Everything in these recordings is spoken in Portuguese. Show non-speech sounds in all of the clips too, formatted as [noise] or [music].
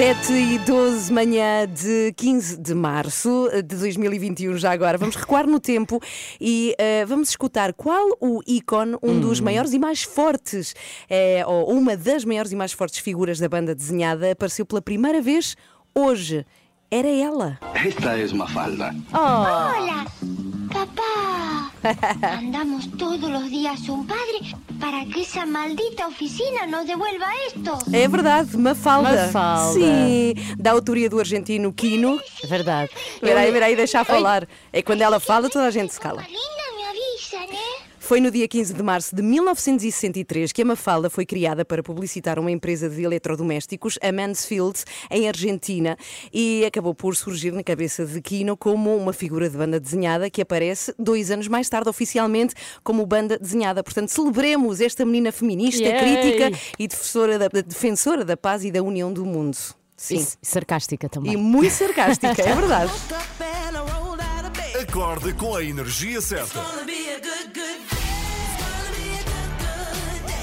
7 e 12, manhã de 15 de março de 2021, já agora. Vamos recuar no tempo e uh, vamos escutar qual o ícone, um hum. dos maiores e mais fortes, é, ou uma das maiores e mais fortes figuras da banda desenhada, apareceu pela primeira vez hoje. Era ela. Esta é uma falda. Oh. Olá, papá. [laughs] Mandamos todos os dias um padre para que essa maldita oficina nos devuelva isto. É verdade, Mafalda. Mafalda. Sim, da autoria do argentino Quino. É verdade. Espera aí, espera aí, deixa falar. É quando ela fala, toda a gente se cala. Linda me avisa, né? Foi no dia 15 de março de 1963 que a Mafalda foi criada para publicitar uma empresa de eletrodomésticos, a Mansfield, em Argentina, e acabou por surgir na cabeça de Kino como uma figura de banda desenhada que aparece dois anos mais tarde oficialmente como banda desenhada. Portanto, celebremos esta menina feminista, Yay! crítica e defensora da, defensora da paz e da união do mundo. Sim. E sarcástica também. E muito sarcástica, é verdade. [laughs] Acorde com a energia certa.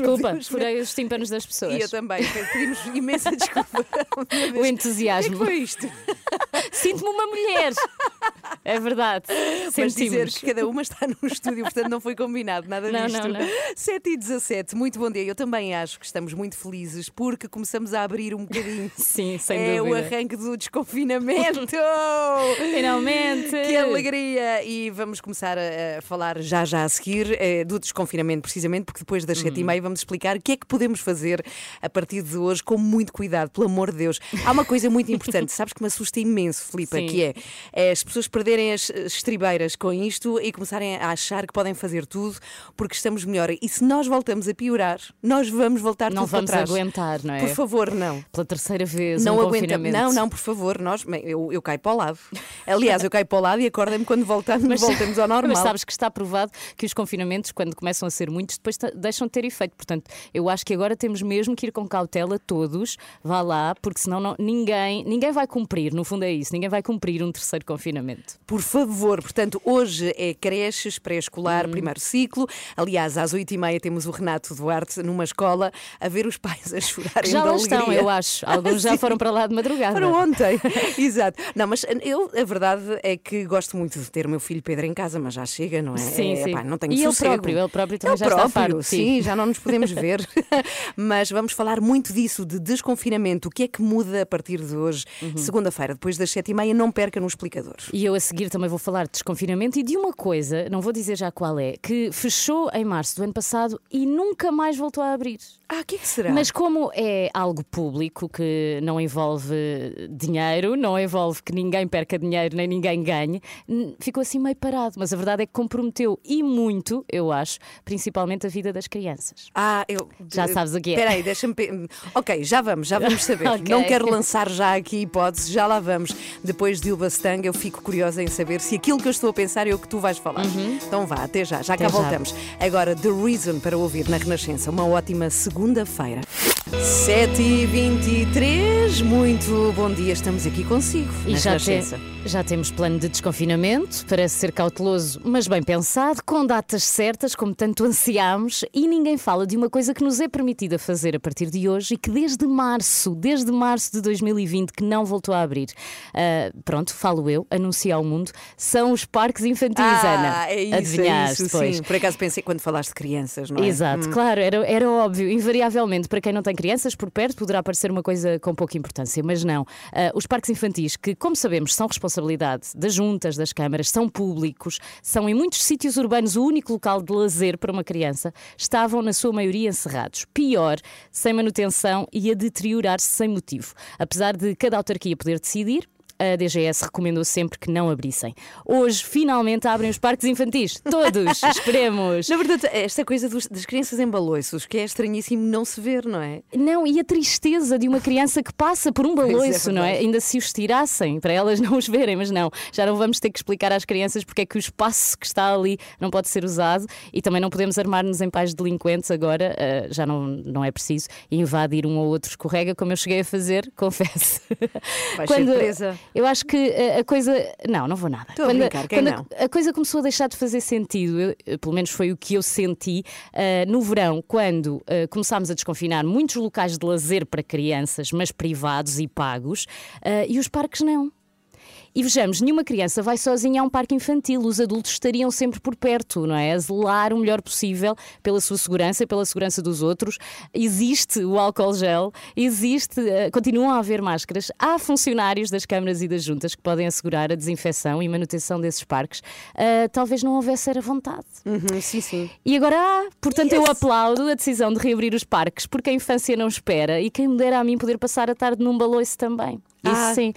Desculpa, Deus, furei os tímpanos das E eu pessoas. também, pedimos imensa desculpa. [laughs] O entusiasmo. O que é que foi isto? Sinto-me uma mulher. É verdade. Mas dizer Sentimos. que cada uma está num estúdio, portanto não foi combinado nada Não, disto. não, não. 7 e 17, muito bom dia. Eu também acho que estamos muito felizes porque começamos a abrir um bocadinho. [laughs] Sim, sem é dúvida. o arranque do desconfinamento. [laughs] Finalmente. Que alegria! E vamos começar a, falar já já a seguir eh, do desconfinamento, precisamente, porque depois das sete e Hum. meia vamos explicar o que é que podemos fazer a partir de hoje com muito cuidado, pelo amor de Deus. Há uma coisa muito importante, sabes que me assusta imenso, Filipa, Sim. que é, é as pessoas perderem as as estribeiras com isto e começarem a achar que podem fazer tudo porque estamos melhor. E se nós voltamos a piorar, nós vamos voltar Não tudo para vamos trás. aguentar, não é? Por favor, não. Pela terceira vez, Não um aguenta. confinamento. Não, não, por favor, nós, eu, eu caio para o lado. Aliás, eu caio para o lado e acordem-me quando voltamos, voltamos ao [laughs] normal. Mas sabes que está provado que os confinamentos, quando começam a ser muitos, depois deixam de ter efeito. Portanto, eu acho que agora temos mesmo que ir com cautela todos, vá lá, porque senão não- ninguém, ninguém vai cumprir, no fundo é isso, ninguém vai cumprir um terceiro confinamento. Por favor, portanto, hoje é creches, pré-escolar, primeiro ciclo. Aliás, às oito e meia temos o Renato Duarte numa escola a ver os pais a chorarem Já lá estão, eu acho. Alguns já [laughs] foram para lá de madrugada. Para ontem, [laughs] exato. Não, mas eu, a verdade é que gosto muito de ter o meu filho Pedro em casa, mas já chega, não é? Sim, É, sim. pá, não tenho E ele sossego. próprio, ele próprio também Ele já está próprio, farto, sim. sim, já não nos podemos ver. [laughs] mas vamos falar muito disso, de desconfinamento. O que é que muda a partir de hoje, Uhum. segunda-feira, depois das sete e meia, não perca no explicador. E eu a seguir também vou falar de desconfinamento e de uma coisa, não vou dizer já qual é, que fechou em março do ano passado e nunca mais voltou a abrir. Ah, o que é que será? Mas como é algo público que não envolve dinheiro, não envolve que ninguém perca dinheiro nem ninguém ganhe, ficou assim meio parado. Mas a verdade é que comprometeu e muito, eu acho, principalmente a vida das crianças. Ah, eu. Já sabes o que é. Espera aí, deixa-me. Ok, já vamos, já vamos saber. [laughs] Ok. Não quero lançar já aqui hipóteses, já lá vamos. Depois de Ilba Stang, eu fico curiosa em saber se aquilo que eu estou a pensar é o que tu vais falar. Então vá, até já, já cá Uhum. Até já. voltamos. Agora, The Reason para ouvir na Renascença. Uma ótima segunda-feira. 7h23, muito bom dia, estamos aqui consigo. E já, te- já temos plano de desconfinamento, parece ser cauteloso, mas bem pensado, com datas certas, como tanto ansiámos, e ninguém fala de uma coisa que nos é permitida fazer a partir de hoje e que desde março, desde março de 2020, que não voltou a abrir. Ah, pronto, falo eu, anuncio ao mundo, são os parques infantis, Ana. Ah, é isso, é Adivinhaste, isso, pois. sim. Por acaso pensei quando falaste de crianças, não é? Exato, claro, era, era óbvio. Invariavelmente, para quem não tem crianças por perto, poderá parecer uma coisa com pouca importância, mas não. Ah, os parques infantis, que, como sabemos, são responsabilidade das juntas, das câmaras, são públicos, são em muitos sítios urbanos o único local de lazer para uma criança, estavam, na sua maioria, encerrados. Pior, sem manutenção e a deteriorar-se sem motivo. Apesar de cada autarquia poder decidir, a DGS recomendou sempre que não abrissem. Hoje, finalmente, abrem os parques infantis. Todos! [laughs] Esperemos! Na verdade, esta coisa dos- das crianças em baloiços, que é estranhíssimo não se ver, não é? Não, e a tristeza de uma criança que passa por um é, baloiço, não é? Ainda se os tirassem, para elas não os verem, mas não, já não vamos ter que explicar às crianças porque é que o espaço que está ali não pode ser usado e também não podemos armar-nos em pais delinquentes agora, ah, já não, não é preciso invadir um ou outro escorrega, como eu cheguei a fazer, [laughs] confesso. Vais ser presa. Eu acho que a, a coisa. Não, não vou nada. Estou a quando brincar, quem quando não? a, a coisa começou a deixar de fazer sentido, eu- eu- pelo menos foi o que eu senti ah, no verão, quando ah, começámos a desconfinar muitos locais de lazer para crianças, mas privados e pagos, ah, e os parques não. E vejamos, nenhuma criança vai sozinha a um parque infantil, os adultos estariam sempre por perto, não é? A zelar o melhor possível pela sua segurança e pela segurança dos outros. Existe o álcool gel, existe, eh, continuam a haver máscaras, há funcionários das câmaras e das juntas que podem assegurar a desinfecção e manutenção desses parques. Ah, talvez não houvesse era vontade. Uhum, sim, sim. E agora há. Portanto, eu aplaudo a decisão de reabrir os parques, porque a infância não espera e quem me dera a mim poder passar a tarde num baloiço também. Isso Ah. sim.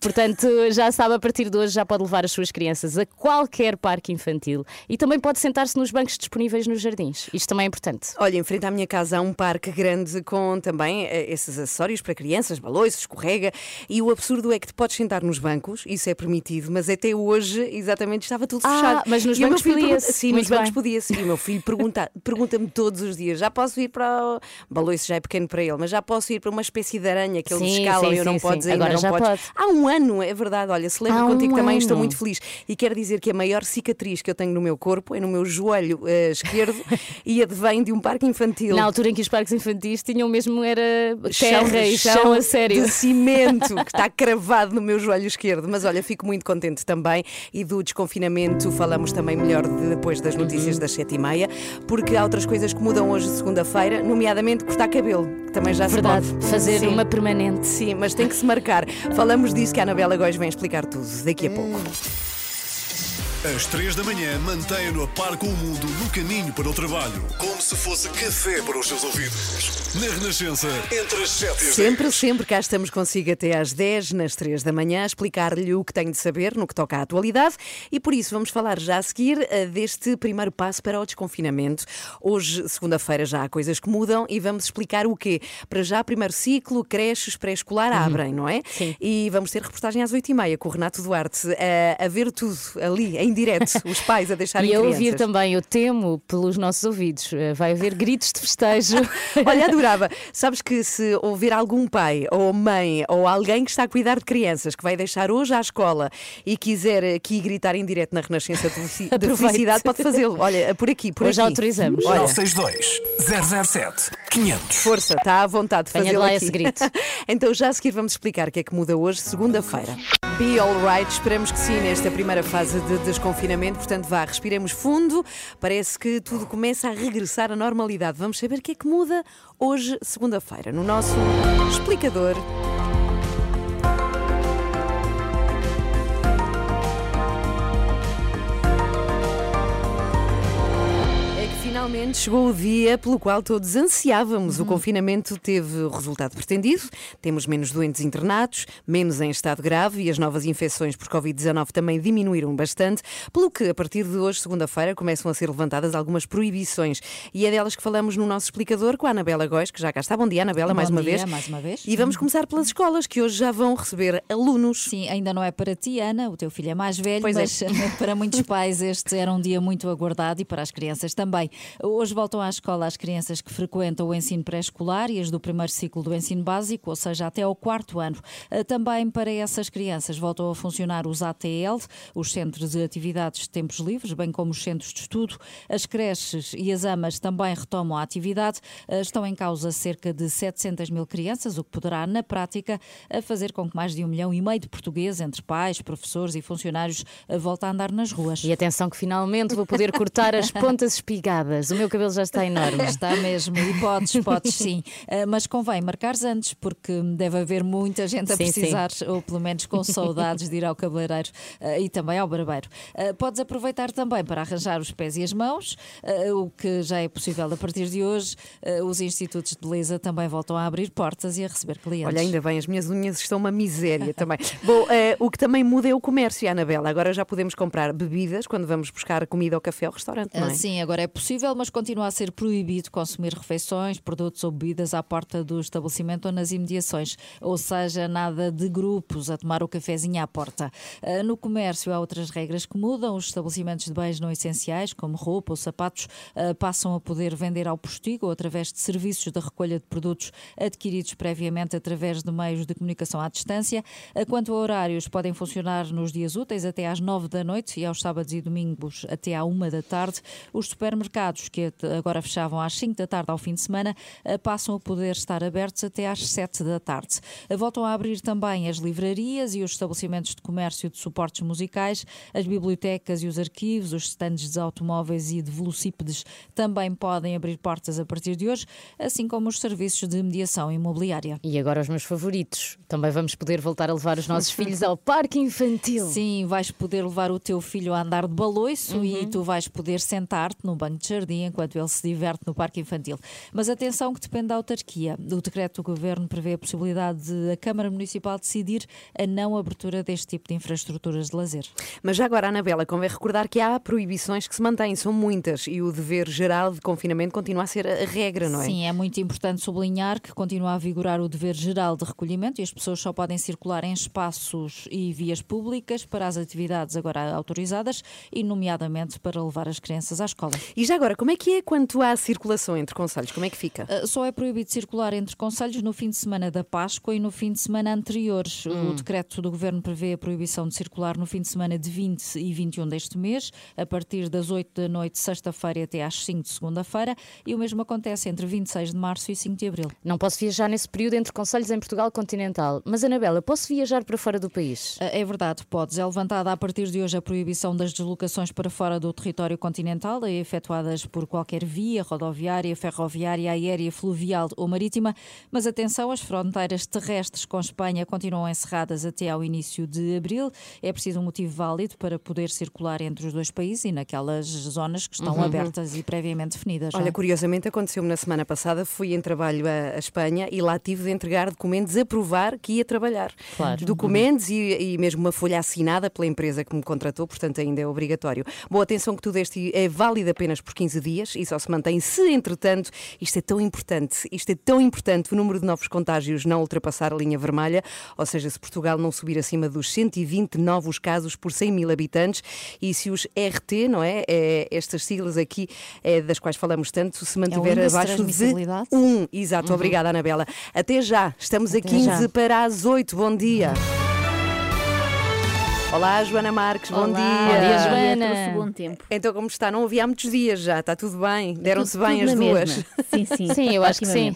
Portanto, já sabe, a partir de hoje já pode levar as suas crianças a qualquer parque infantil e também pode sentar-se nos bancos disponíveis nos jardins. Isto também é importante. Olha, em frente à minha casa há um parque grande com também eh, esses acessórios para crianças, baloiços, escorrega. E o absurdo é que te podes sentar nos bancos, isso é permitido, mas até hoje, exatamente, estava tudo Ah, fechado. mas nos E o meu bancos filho pergunta- podia-se. Sim, Muito nos bancos bem. podia-se. E o meu filho pergunta- [laughs] pergunta-me todos os dias: já posso ir para. O... Baloiço já é pequeno para ele, mas já posso ir para uma espécie de aranha que eles Sim, escalam sim, e eu não sim, sim. ainda Agora não já podes. pode. Há um ano, é verdade. Olha, celebro Há contigo um também, estou ano. muito feliz. E quero dizer que a maior cicatriz que eu tenho no meu corpo é no meu joelho eh, esquerdo [laughs] e advém de um parque infantil. Na altura em que os parques infantis tinham mesmo era Chão terra de- e chão a sério. de cimento que está [laughs] cravado no meu joelho esquerdo. Mas olha, fico muito contente também. E do desconfinamento falamos também melhor de- depois das Uhum. notícias das sete e meia, porque há outras coisas que mudam hoje, segunda-feira, nomeadamente cortar cabelo, que também já Verdade, se pode. fazer Sim. uma permanente. Sim, mas tem que se marcar. Falamos disso que a Anabela Góis vem explicar tudo daqui a pouco. Às três da manhã, mantenha-no a par com o mundo no caminho para o trabalho. Como se fosse café para os seus ouvidos. Na Renascença, entre as 7 e as 10. Sempre, sempre cá estamos consigo até às 10, nas 3 da manhã, a explicar-lhe o que tem de saber no que toca à atualidade e por isso vamos falar já a seguir eh, deste primeiro passo para o desconfinamento. Hoje, segunda-feira, já há coisas que mudam e vamos explicar o quê. Para já, primeiro ciclo, creches, pré-escolar abrem, não é? Uhum. Sim. E vamos ter reportagem às 8h30 com o Renato Duarte a, a ver tudo ali, em direto, os pais a deixarem E a crianças. ouvir também, eu temo pelos nossos ouvidos. Eh, Vai haver gritos de festejo. [laughs] Olha, adorava. Sabes que se houver algum pai ou mãe ou alguém que está a cuidar de crianças que vai deixar hoje à escola e quiser aqui gritar em direto na Renascença de felicidade, [laughs] pode fazê-lo. Olha, por aqui, por Hoje aqui. autorizamos. Olha, 962 007 500. força, está à vontade de fazê-lo lá aqui. esse grito. [laughs] então já a seguir vamos explicar o que é que muda hoje, segunda-feira. Be alright, esperamos que sim, nesta primeira fase de desconfinamento. Portanto, vá, respiremos fundo. Parece que tudo começa a regressar à normalidade. Vamos saber o que é que muda hoje, segunda-feira, no nosso explicador. Finalmente chegou o dia pelo qual todos ansiávamos. O confinamento teve o resultado pretendido. Temos menos doentes internados, menos em estado grave e as novas infecções por Covid-19 também diminuíram bastante. Pelo que, a partir de hoje, segunda-feira, começam a ser levantadas algumas proibições. E é delas que falamos no nosso explicador com a Anabela Góis, que já cá está. Bom dia, Anabela, Bom mais uma dia, vez. mais uma vez. E vamos começar pelas escolas, que hoje já vão receber alunos. Sim, ainda não é para ti, Ana, o teu filho é mais velho, Pois é. mas para muitos pais este era um dia muito aguardado e para as crianças também. Hoje voltam à escola as crianças que frequentam o ensino pré-escolar e as do primeiro ciclo do ensino básico, ou seja, até ao quarto ano. Eh, Também para essas crianças voltam a funcionar os ATL, os Centros de Atividades de Tempos Livres, bem como os Centros de Estudo. As creches e as AMAs também retomam a atividade. Eh, Estão em causa cerca de 700 mil crianças, o que poderá, na prática, fazer com que mais de um milhão e meio de portugueses, entre pais, professores e funcionários, eh, voltem a andar nas ruas. E atenção que finalmente vou poder cortar as [laughs] pontas espigadas. O meu cabelo já está enorme. [laughs] Está mesmo, e podes, podes sim. Uh, mas convém marcares antes, porque deve haver muita gente a Sim, precisar, ou pelo menos com saudades de ir ao cabeleireiro uh, e também ao barbeiro. Uh, podes aproveitar também para arranjar os pés e as mãos, o que já é possível a partir de hoje. Os institutos de beleza também voltam a abrir portas e a receber clientes. Olha, ainda bem, as minhas unhas estão uma miséria também. [laughs] Bom, eh, o que também muda é o comércio, Anabela. Agora já podemos comprar bebidas quando vamos buscar comida ao café ou ao restaurante, não é? Sim, agora é possível, mas continua a ser proibido consumir refeições, produtos ou bebidas à porta do estabelecimento ou nas imediações. Ou seja, nada de grupos a tomar o cafezinho à porta. Ah, No comércio há outras regras que mudam. Os estabelecimentos de bens não essenciais, como roupa ou sapatos, ah, passam a poder vender ao postigo ou através de serviços de recolha de produtos adquiridos previamente através de meios de comunicação à distância. Ah, Quanto a horários, podem funcionar nos dias úteis até às nove da noite e aos sábados e domingos até à uma da tarde. Os supermercados, que agora fechavam às 5 da tarde ao fim de semana, eh, passam a poder estar abertos até às 7 da tarde. Eh, Voltam a abrir também as livrarias e os estabelecimentos de comércio de suportes musicais, as bibliotecas e os arquivos, os stands de automóveis e de velocípedes também podem abrir portas a partir de hoje, assim como os serviços de mediação imobiliária. E agora os meus favoritos. Também vamos poder voltar a levar os nossos [laughs] filhos ao parque infantil. Sim, vais poder levar o teu filho a andar de baloiço Uhum. e tu vais poder sentar-te no banco de jardim enquanto ele se diverte no parque infantil. Mas atenção que depende da autarquia. O decreto do governo prevê a possibilidade de a Câmara Municipal decidir a não abertura deste tipo de infraestruturas de lazer. Mas já agora, Anabela, convém recordar que há proibições que se mantêm, são muitas, e o dever geral de confinamento continua a ser a regra, não é? Sim, é muito importante sublinhar que continua a vigorar o dever geral de recolhimento e as pessoas só podem circular em espaços e vias públicas para as atividades agora autorizadas e, nomeadamente, para levar as crianças à escola. E já agora, como é que é quanto à circulação entre conselhos? Como é que fica? Uh, Só é proibido circular entre conselhos no fim de semana da Páscoa e no fim de semana anteriores. Hum. O decreto do governo prevê a proibição de circular no fim de semana de 20 e 21 deste mês, a partir das 8 da noite, sexta-feira, até às 5 de segunda-feira, e o mesmo acontece entre 26 de março e 5 de abril. Não posso viajar nesse período entre conselhos em Portugal continental. Mas, Anabela, posso viajar para fora do país? Uh, É verdade, podes. É levantada a partir de hoje a proibição das deslocações para fora do território continental, e efetuadas por qualquer via rodoviária, ferroviária, aérea, fluvial ou marítima. Mas atenção, as fronteiras terrestres com Espanha continuam encerradas até ao início de abril. É preciso um motivo válido para poder circular entre os dois países e naquelas zonas que estão abertas e previamente definidas. não é? Olha, curiosamente aconteceu-me na semana passada, fui em trabalho a, a Espanha e lá tive de entregar documentos a provar que ia trabalhar. Claro. Documentos e, e mesmo uma folha assinada pela empresa que me contratou, portanto ainda é obrigatório. Boa atenção que tudo este é válido apenas por 15 dias e só se mantém se, entretanto, isto é tão importante, isto é tão importante, o número de novos contágios não ultrapassar a linha vermelha, ou seja, se Portugal não subir acima dos 120 novos casos por 100 mil habitantes e se os RT, não é? é estas siglas aqui é, das quais falamos tanto, se mantiver índice de abaixo de transmissibilidade? um. Exato, obrigada, Anabela. Até já, estamos a 15 já. para as 8. Bom dia. Olá, Joana Marques, bom Olá. dia. Bom dia, Joana. Trouxe bom tempo. Então, como está? Não ouvi há muitos dias já, está tudo bem? Deram-se bem tudo as duas? mesma. Sim, sim. [laughs] Sim, eu acho que sim.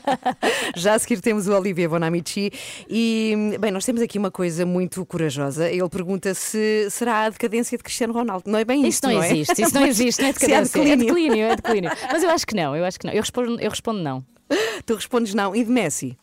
[laughs] Já a seguir temos o Olivia Bonamici e, bem, nós temos aqui uma coisa muito corajosa. Ele pergunta se será a decadência de Cristiano Ronaldo. Não é bem Isso isto, não, não é? existe, isso [laughs] não existe, não é decadência, é declínio. declínio, é declínio. Mas eu acho que não, eu acho que não. Eu respondo, eu respondo não. Tu respondes não. E de Messi?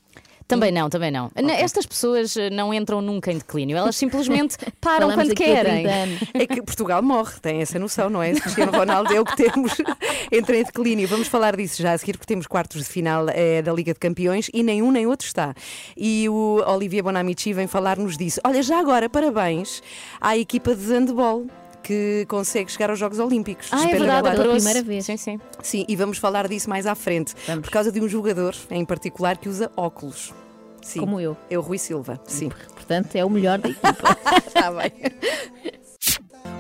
Também não, também não. Estas pessoas eh, não entram nunca em declínio, elas simplesmente [laughs] param quando querem. 30 anos. [laughs] É que Portugal morre, tem essa noção, não é? Cristiano Ronaldo é o que temos [laughs] entra em declínio. Vamos falar disso já a seguir, porque temos quartos de final eh, da Liga de Campeões e nenhum nem outro está. E o Olivier Bonamici vem falar-nos disso. Olha, já agora, parabéns à equipa de handball que consegue chegar aos Jogos Olímpicos. Ah, é verdade, Pela primeira vez. Sim, sim. Sim, e vamos falar disso mais à frente, Vamos. por causa de um jogador em particular que usa óculos. Sim. Como eu. É o Rui Silva, sim. Portanto, é o melhor da [laughs] equipa. Está bem.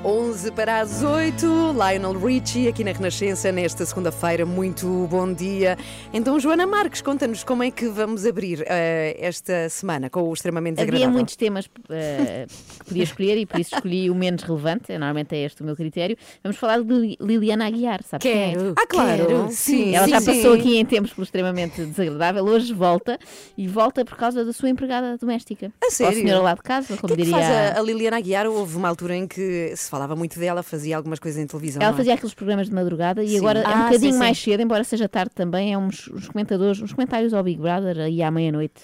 11 para as 8, Lionel Richie aqui na Renascença nesta segunda-feira. Muito bom dia. Então, Joana Marques, conta-nos como é que vamos abrir eh, esta semana com o extremamente Havia desagradável. muitos temas eh, que que podia escolher e por isso escolhi o menos relevante. Normalmente é este o meu critério. Vamos falar de Li- Liliana Aguiar, sabe quem é? Quero. Ah, claro. quero. Sim, Ela já sim, passou sim. aqui em tempos pelo extremamente desagradável, hoje volta e volta por causa da sua empregada doméstica. A Ou sério? senhora lá de casa, como que é que diria. faz a, a Liliana Aguiar? Houve uma altura em que se falava muito dela, fazia algumas coisas em televisão. Ela não é? fazia aqueles programas de madrugada e Sim. agora é um Ah, bocadinho sim, mais sim. cedo, embora seja tarde também, é uns, uns comentadores, uns comentários ao Big Brother aí à meia-noite.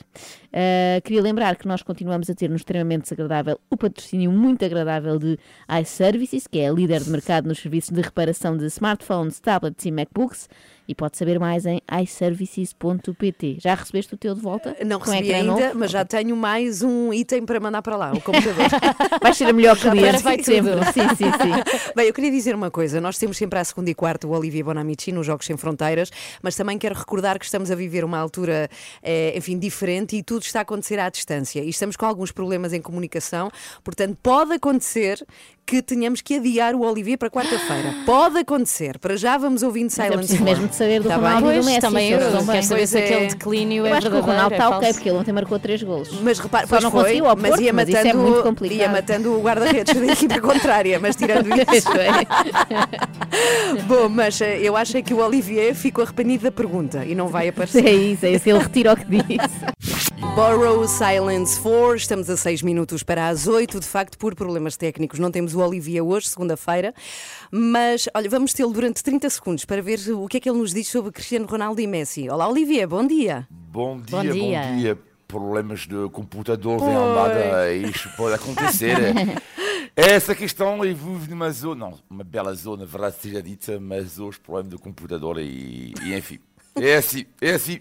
Ah, queria lembrar que nós continuamos a ter no extremamente desagradável o patrocínio muito agradável de iServices, que é a líder de mercado nos serviços de reparação de smartphones, tablets e MacBooks. E pode saber mais em iServices.pt. Já recebeste o teu de volta? Não recebi ainda, novo? mas já tenho mais um item para mandar para lá, o computador. [laughs] Vais ser a melhor cliente agora vai sempre. Sim, sim, sim. [laughs] Bem, eu queria dizer uma coisa. Nós temos sempre à segunda e quarta o Olivia Bonamici nos Jogos Sem Fronteiras, mas também quero recordar que estamos a viver uma altura, eh, enfim, diferente e tudo está a acontecer à distância. E estamos com alguns problemas em comunicação, portanto, pode acontecer que tenhamos que adiar o Olivia para quarta-feira. Pode acontecer. Para já vamos ouvindo Mas é Silent Storm. mesmo de saber do Tá bem? Ronaldo e do Messi. também se eu bem. quero saber se é. aquele declínio Eu é acho que o. Ronaldo é está ok, falso. porque ele ontem marcou três golos. Mas repare, Só pois não foi, conseguiu ao mas Porto, ia mas isso é matando, muito complicado. ia matando o guarda-redes da equipa [laughs] contrária, mas tirando isso. [laughs] Bom, mas eh, eu acho é que o Olivier ficou arrependido da pergunta e não vai [laughs] aparecer. É isso, é isso. Ele retira o que disse. Borrow Silence 4, estamos a 6 minutos para as 8. De facto, por problemas técnicos, não temos o Olivier hoje, segunda-feira. Mas, olha, vamos tê-lo durante 30 segundos para ver o que é que ele nos diz sobre Cristiano Ronaldo e Messi. Olá, Olivier, bom dia. Bom dia, Bom bom dia. dia. Problemas de computador Pois. Almada, isto pode acontecer. [laughs] Essa questão eu vivo numa zona, não, uma bela zona, verdade seja dita, mas hoje problema de computador e, e enfim. É assim, é assim.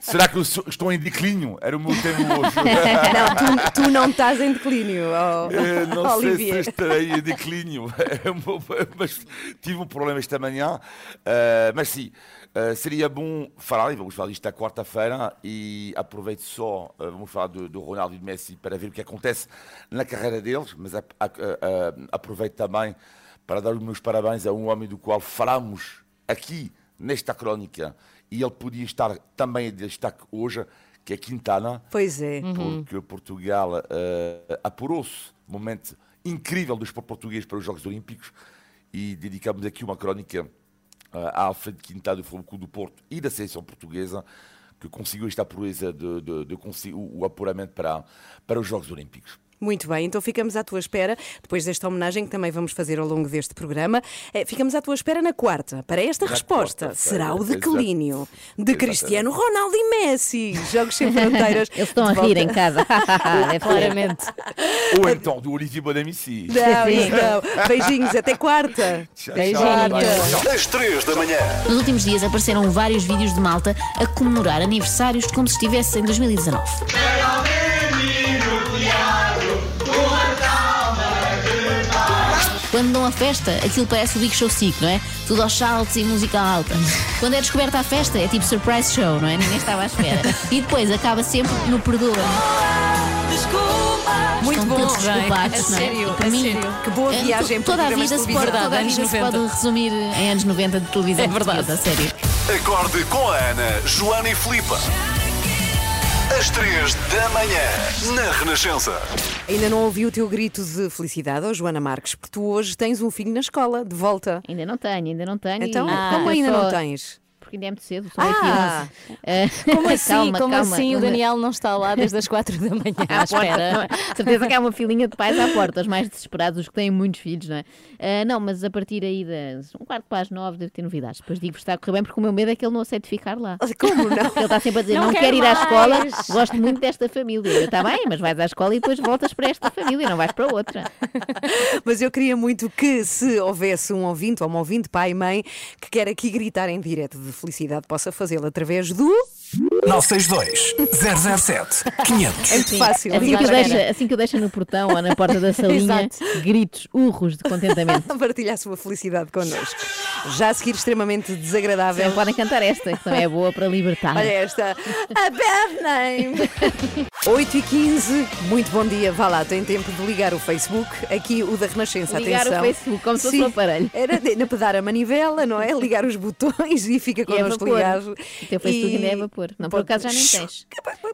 Será que eu sou- estou em declínio? Era o meu tema hoje. [laughs] Não, tu, tu não estás em declínio, oh, Eh, não sei Olivier. se estarei em declínio, [laughs] É mas tive um problema esta manhã. eh, mas sim, eh, seria bom falar, e vamos falar disto à quarta-feira, e aproveito só, eh, vamos falar do, do Ronaldo e do Messi para ver o que acontece na carreira deles, mas a- a- a- aproveito também para dar os meus parabéns a um homem do qual falamos aqui nesta crónica, e ele podia estar também em destaque hoje, que é Quintana Pois é. porque Portugal eh, apurou-se. Momento incrível do esporte português para os Jogos Olímpicos e dedicamos aqui uma crónica eh, à Alfredo Quintana do Futebol Clube do Porto e da seleção portuguesa que conseguiu esta proeza de, de, de conseguir o, o apuramento para, para os Jogos Olímpicos. Muito bem, então ficamos à tua espera, depois desta homenagem que também vamos fazer ao longo deste programa. eh, ficamos à tua espera na quarta. Para esta Na resposta, quarta-feira, será o declínio de. Cristiano Ronaldo e Messi. Jogos sem fronteiras. [laughs] Eles estão a de rir volta. em casa. Deve [laughs] ser. Claramente. Ou então do Olivier Bonamici. Não, não. Beijinhos, até quarta. Tchau, Beijinhos. tchau. Às 3 da manhã. Nos últimos dias apareceram vários vídeos de malta a comemorar aniversários como se estivesse em 2019. Quando dão a festa, aquilo parece o Big Show 5, não é? Tudo aos saltos e música alta. Quando é descoberta a festa, é tipo surprise show, não é? Ninguém estava à espera. E depois acaba sempre no perdoa. Muito Estão bom. todos desculpados, não é? sério, para a mim, sério. Que boa é, viagem toda a vida se pode, televisão. toda a vida se 90. pode resumir em anos 90 de televisão É verdade. a sério. Acorde com a Ana, Joana e Filipe. Às 3 da manhã, na Renascença. Ainda não ouvi o teu grito de felicidade, oh, Joana Marques, porque tu hoje tens um filho na escola, de volta. Ainda não tenho, ainda não tenho. Então, e- como ainda só- não tens? Porque ainda é muito cedo, são Ah! 8 e 11. Como assim? calma, Como calma. assim o Não- Daniel não está lá desde as [laughs] 4 da manhã à espera? é? Certeza que há uma filinha de pais à porta, os mais desesperados, os que têm muitos filhos, não é? Ah, não, mas a partir aí das um quarto para as nove deve ter novidades. Depois digo que está a correr bem, porque o meu medo é que ele não aceite ficar lá. [laughs] Como não? Porque ele está sempre a dizer, Não não, quero quero ir à escola, mais." gosto muito desta família. Está bem, mas vais à escola e depois voltas para esta família, não vais para outra. [laughs] Mas eu queria muito que, se houvesse um ouvinte ou uma ouvinte, pai e mãe, que quer aqui gritar em direto de felicidade, possa fazê-lo através do. 962 007 500. É muito fácil. Assim que, o deixa, assim que o deixa no portão ou na porta da [laughs] salinha, gritos, urros de contentamento. [laughs] Partilha a sua felicidade connosco. Já a seguir, extremamente desagradável. Também podem cantar esta, que também é boa para libertar. Olha esta. A bad name. 8 e 15 muito bom dia. Vá lá, tem tempo de ligar o Facebook. Aqui o da Renascença, Ligar atenção. o Facebook, como se fosse Sim, um aparelho. Era de, de pedar a manivela, não é? Ligar os botões e fica é connosco vapor. ligado. O teu Facebook E- ainda é vapor. Não, por acaso já nem tens.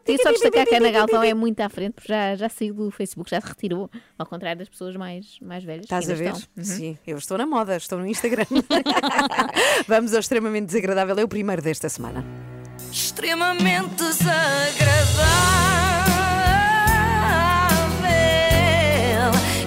Queria só destacar que a Ana Galvão é muito à frente, porque já, já saiu do Facebook, já se retirou, ao contrário das pessoas mais, mais velhas. Estás a ver? estão. Uhum. Sim, eu estou na moda, estou no Instagram. [laughs] Vamos ao extremamente desagradável, é o primeiro desta semana. extremamente desagradável.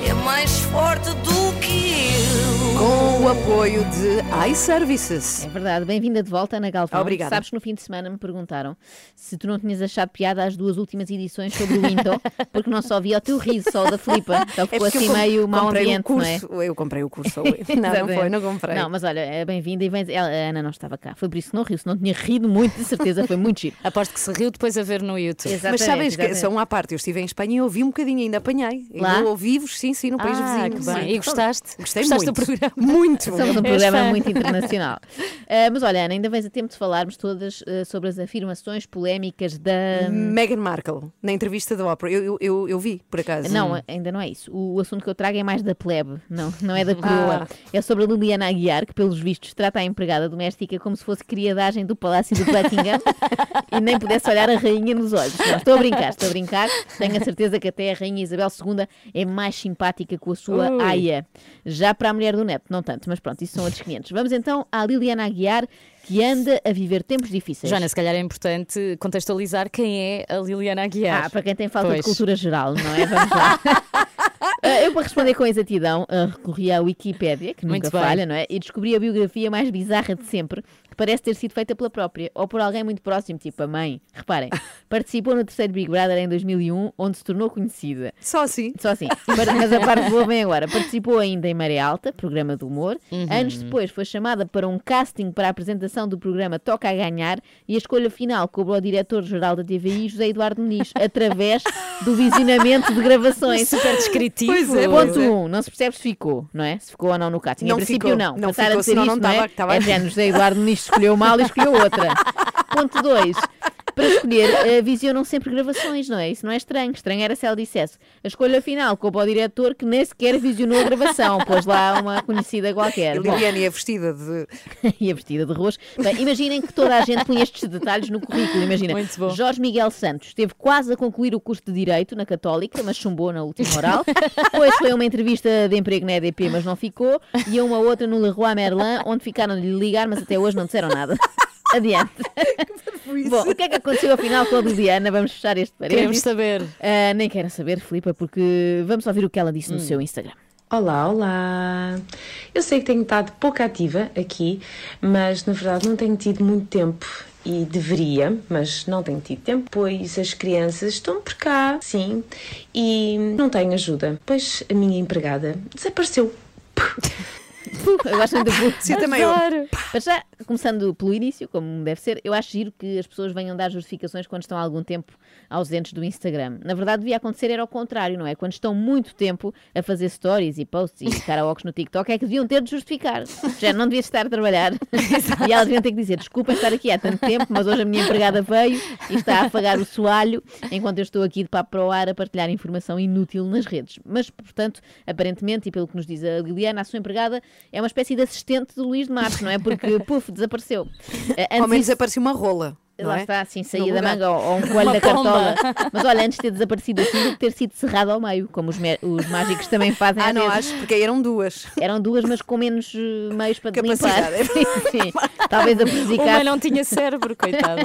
É mais forte do que eu. Com o apoio de iServices. É verdade, bem-vinda de volta, Ana Galvão. Obrigada. Sabes que no fim de semana me perguntaram se tu não tinhas achado piada às duas últimas edições sobre o Windows, [laughs] porque não só via o teu riso, só o da Filipa. Então ficou eu assim com- meio mau ambiente, o não é? curso. Eu comprei o curso. [laughs] Não, não foi, não comprei. Não, mas olha, é bem-vinda e vem. ela- A Ana não estava cá. Foi por isso que não riu, se não tinha rido muito, de certeza, foi muito giro. [laughs] Aposto que se riu depois a ver no YouTube. Exatamente, Mas sabes que, só uma parte, eu estive em Espanha e ouvi um bocadinho, ainda apanhei. Lá? Eu ouvi-vos, sim, sim, no país Ah, vizinho. que sim. bem. E gostaste? Gostei Gostaste muito. do programa? Muito. Somos um És programa muito internacional. [laughs] Ah, mas olha, Ana, ainda vens a tempo de falarmos todas ah, sobre as afirmações polémicas da. Meghan Markle, na entrevista da ópera. Eu, eu, eu, eu vi, por acaso. Não, ainda não é isso. O, o assunto que eu trago é mais da plebe, não, não é da coroa. Ah. É sobre a Liliana Aguiar, que pelos vistos trata a empregada doméstica como se fosse criadagem do Palácio do Buckingham [laughs] e nem pudesse olhar a rainha nos olhos. Não, estou a brincar, estou a brincar. Tenho a certeza que até a rainha Isabel II é mais simpática com a sua Ui. aia. Já para a mulher do neto, não tanto, mas pronto, isso são outros 500. Vamos então à Liliana Aguiar, que anda a viver tempos difíceis. Joana, se calhar é importante contextualizar quem é a Liliana Aguiar. Ah, para quem tem falta de Pois. cultura geral, não é? Vamos lá. [laughs] Ah, eu, para responder com exatidão, ah, recorri à Wikipédia, que nunca falha, não é? E descobri a biografia mais bizarra de sempre, parece ter sido feita pela própria, ou por alguém muito próximo, tipo a mãe. Reparem, [laughs] participou no terceiro Big Brother em 2001, onde se tornou conhecida. Só assim. Só assim. Mas a parte boa vem agora. Participou ainda em Maré Alta, programa de humor. Anos depois foi chamada para um casting para a apresentação do programa Toca a Ganhar e a escolha final cobrou ao diretor-geral da TVI, José Eduardo Muniz, através do visionamento de gravações. [laughs] Super descritivo. Pois é, Ponto pois é. 1. Um, não se percebe se ficou, não é? Se ficou ou não no casting. Não em princípio, ficou. não. Não Passar ficou, a dizer não isto, não, é? estava- É género, José Eduardo Muniz escolheu mal e escolheu outra. Ponto 2. Para escolher, eh, visionam sempre gravações, não é? Isso não é estranho. Estranho era se ela dissesse a escolha final coube ao diretor que nem sequer visionou a gravação, pôs lá uma conhecida qualquer. Bom, Liliana é vestida de. [laughs] e a vestida de roxo. Bem, imaginem que toda a gente punha estes detalhes no currículo. Imagina, Muito bom. Jorge Miguel Santos esteve quase a concluir o curso de Direito na Católica, mas chumbou na última oral. Depois foi a uma entrevista de emprego na EDP, mas não ficou. E a uma outra no Leroy Merlin, onde ficaram de lhe ligar, mas até hoje não disseram nada. Adiante. [laughs] Bom, o que é que aconteceu afinal com a Liliana? Vamos fechar este Queremos parênteses. saber. Ah, nem quero saber, Filipa, porque vamos ouvir o que ela disse no seu Instagram. Olá, olá! Eu sei que tenho estado pouco ativa aqui, mas na verdade não tenho tido muito tempo e deveria, mas não tenho tido tempo, pois as crianças estão por cá, sim, e não tenho ajuda, pois a minha empregada desapareceu. [laughs] Eu gosto muito do Sim, também eu. Adoro. Mas já, começando pelo início, como deve ser, eu acho giro que as pessoas venham dar justificações quando estão há algum tempo ausentes do Instagram. Na verdade, devia acontecer era ao contrário, não é? Quando estão muito tempo a fazer stories e posts e [laughs] karaokes no TikTok, é que deviam ter de justificar. Já não devias estar a trabalhar. [laughs] e elas deviam ter que dizer: desculpem estar aqui há tanto tempo, mas hoje a minha empregada veio e está a afagar o soalho enquanto eu estou aqui de papo para o ar a partilhar informação inútil nas redes. Mas, portanto, aparentemente, e pelo que nos diz a Liliana, a sua empregada é uma espécie de assistente do Luís de Matos, não é? Porque, puf, desapareceu. [laughs] Eh, Ao antes menos disso- apareceu uma rola. Lá é? está, assim, saía da manga ou, ou um [laughs] coelho Uma da pomba. cartola. [laughs] Mas olha, antes de ter desaparecido assim, do que ter sido cerrado ao meio, como os, os mágicos também fazem Ah, não vezes. acho, porque eram duas. Eram duas, mas com menos eh, meios para limpar. Capacidade. Sim, sim. Talvez a Uma prejudicar. não tinha cérebro, coitada.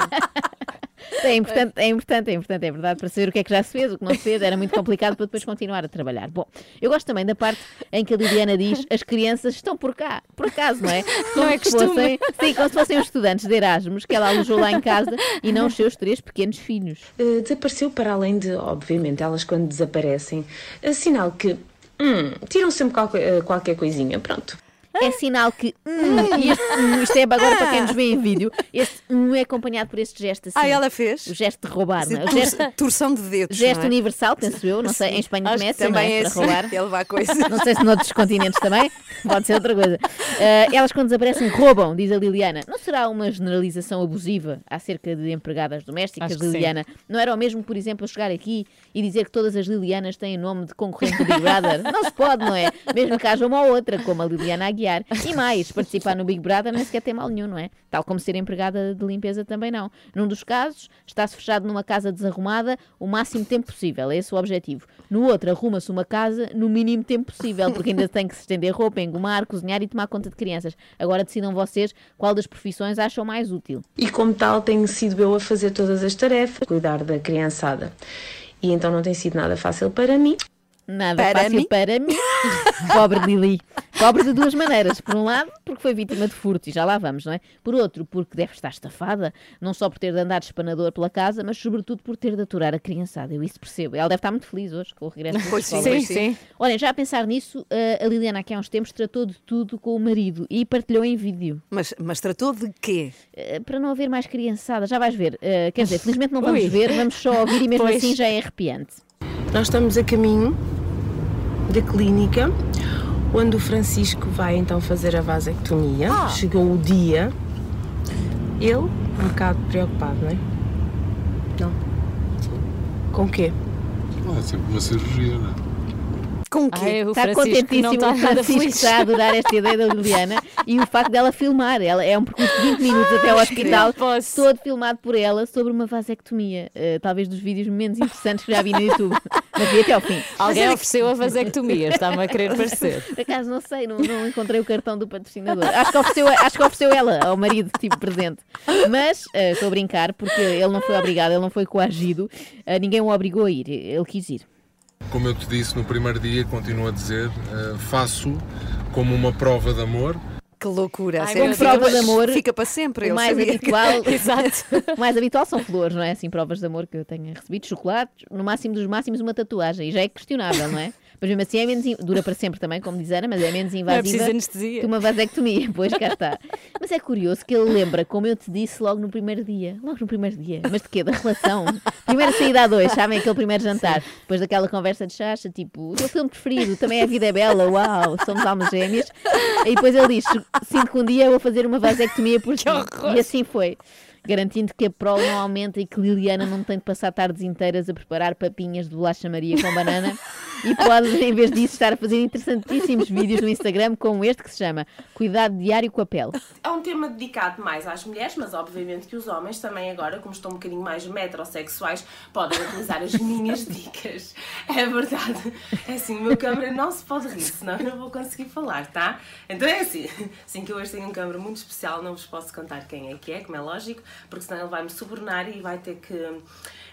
É importante, é importante, é importante, é verdade, para saber o que é que já se fez, o que não se fez, era muito complicado para depois continuar a trabalhar. Bom, eu gosto também da parte em que a Liliana diz as crianças estão por cá, por acaso, não é? Como é se fossem, sim, como se fossem os estudantes de Erasmus que ela alojou lá em casa e não os seus três pequenos filhos. Uh, desapareceu para além de, obviamente, elas quando desaparecem, é sinal que hum, tiram sempre qualquer, uh, qualquer coisinha, pronto. É sinal que hum, e este, hum, isto é agora para quem nos vê em vídeo, este hum é acompanhado por este gesto assim. Ah, ela fez? O gesto de roubar, não é? O gesto, Torção de dedos. gesto é? universal, penso eu, não sei, em Espanha Acho começa, não também é? é Para assim, roubar. que ele vai coisa. Não sei se noutros continentes também, pode ser outra coisa. Ah, elas, quando desaparecem, roubam, diz a Liliana. Não será uma generalização abusiva acerca de empregadas domésticas, Acho. Liliana? Não era o mesmo, por exemplo, eu chegar aqui e dizer que todas as Lilianas têm nome de concorrente do Big Brother? Não se pode, não é? Mesmo que haja uma ou outra, como a Liliana Aguiar. E mais, participar no Big Brother nem sequer tem mal nenhum, não é? Tal como ser empregada de limpeza também não. Num dos casos, está-se fechado numa casa desarrumada o máximo tempo possível, é esse o objetivo. No outro, arruma-se uma casa no mínimo tempo possível, porque ainda tem que se estender roupa, engomar, cozinhar e tomar conta de crianças. Agora decidam vocês qual das profissões acham mais útil. E como tal, tenho sido eu a fazer todas as tarefas, cuidar da criançada. E então não tem sido nada fácil para mim. Nada Para fácil mim? para mim. [laughs] Pobre Lili. Pobre de duas maneiras. Por um lado, porque foi vítima de furto, e já lá vamos, não é? Por outro, porque deve estar estafada, não só por ter de andar de espanador pela casa, mas sobretudo por ter de aturar a criançada. Eu isso percebo. Ela deve estar muito feliz hoje com o regresso da Pois escola. sim, Sim, sim. Olhem, já a pensar nisso, eh, a Liliana aqui há uns tempos tratou de tudo com o marido e partilhou em vídeo. Mas, mas tratou de quê? Eh, Para não haver mais criançada, já vais ver. Eh, Quer dizer, felizmente não vamos Ui. ver, vamos só ouvir e mesmo Pois. assim já é arrepiante. Nós estamos a caminho da clínica onde o Francisco vai então fazer a vasectomia. Chegou o dia. Ele, um bocado preocupado, não é? Não. Com o quê? Ah, é sempre uma cirurgia, não é? Com Ai, o está contentíssimo não está o Francisco está a adorar esta ideia da Liliana e o facto dela filmar. Ela é um percurso de 20 minutos até ao hospital, todo filmado por ela sobre uma vasectomia. Eh, talvez dos vídeos menos interessantes que já vi no YouTube. Mas vi até ao fim. Alguém ofereceu a vasectomia, está-me a querer parecer. Por acaso não sei, não, não encontrei o cartão do patrocinador. Acho que ofereceu, acho que ofereceu ela ao marido, tipo presente. Mas eh, estou a brincar, porque ele não foi obrigado, ele não foi coagido, eh, ninguém o obrigou a ir, ele quis ir. Como eu te disse no primeiro dia, continuo a dizer, eh, faço como uma prova de amor. Que loucura. Ai, como fica prova de amor, Fica para sempre. O mais habitual, [laughs] Exato. [laughs] o mais habitual são flores, não é? Assim, provas de amor que eu tenha recebido, chocolates, no máximo dos máximos uma tatuagem, e já é questionável, não é? Mas mesmo assim é menos, in- dura para sempre também, como diz Ana, mas é menos é invasiva anestesia. que uma vasectomia, [laughs] pois cá está. Mas é curioso que ele lembra, como eu te disse logo no primeiro dia, logo no primeiro dia, mas de quê? Da relação. Primeira saída a dois, sabem? Aquele primeiro jantar, depois daquela conversa de chacha, tipo, o teu filme preferido, também A Vida é Bela, uau, somos almas gêmeas. E depois ele diz, sinto que um dia eu vou fazer uma vasectomia por ti. E assim foi. Garantindo que a prole não aumenta e que Liliana não tem de passar tardes inteiras a preparar papinhas de bolacha Maria com banana e pode, em vez disso, estar a fazer interessantíssimos vídeos no Instagram como este que se chama Cuidado Diário com a Pele. É um tema dedicado mais às mulheres, mas obviamente que os homens também agora, como estão um bocadinho mais metrosexuais, podem utilizar as minhas [laughs] dicas. É verdade. É assim, o meu câmara não se pode rir, senão eu não vou conseguir falar, tá? Então é assim, assim que eu hoje tenho um câmara muito especial, não vos posso contar quem é que é, como é lógico, porque senão ele vai-me subornar e vai ter que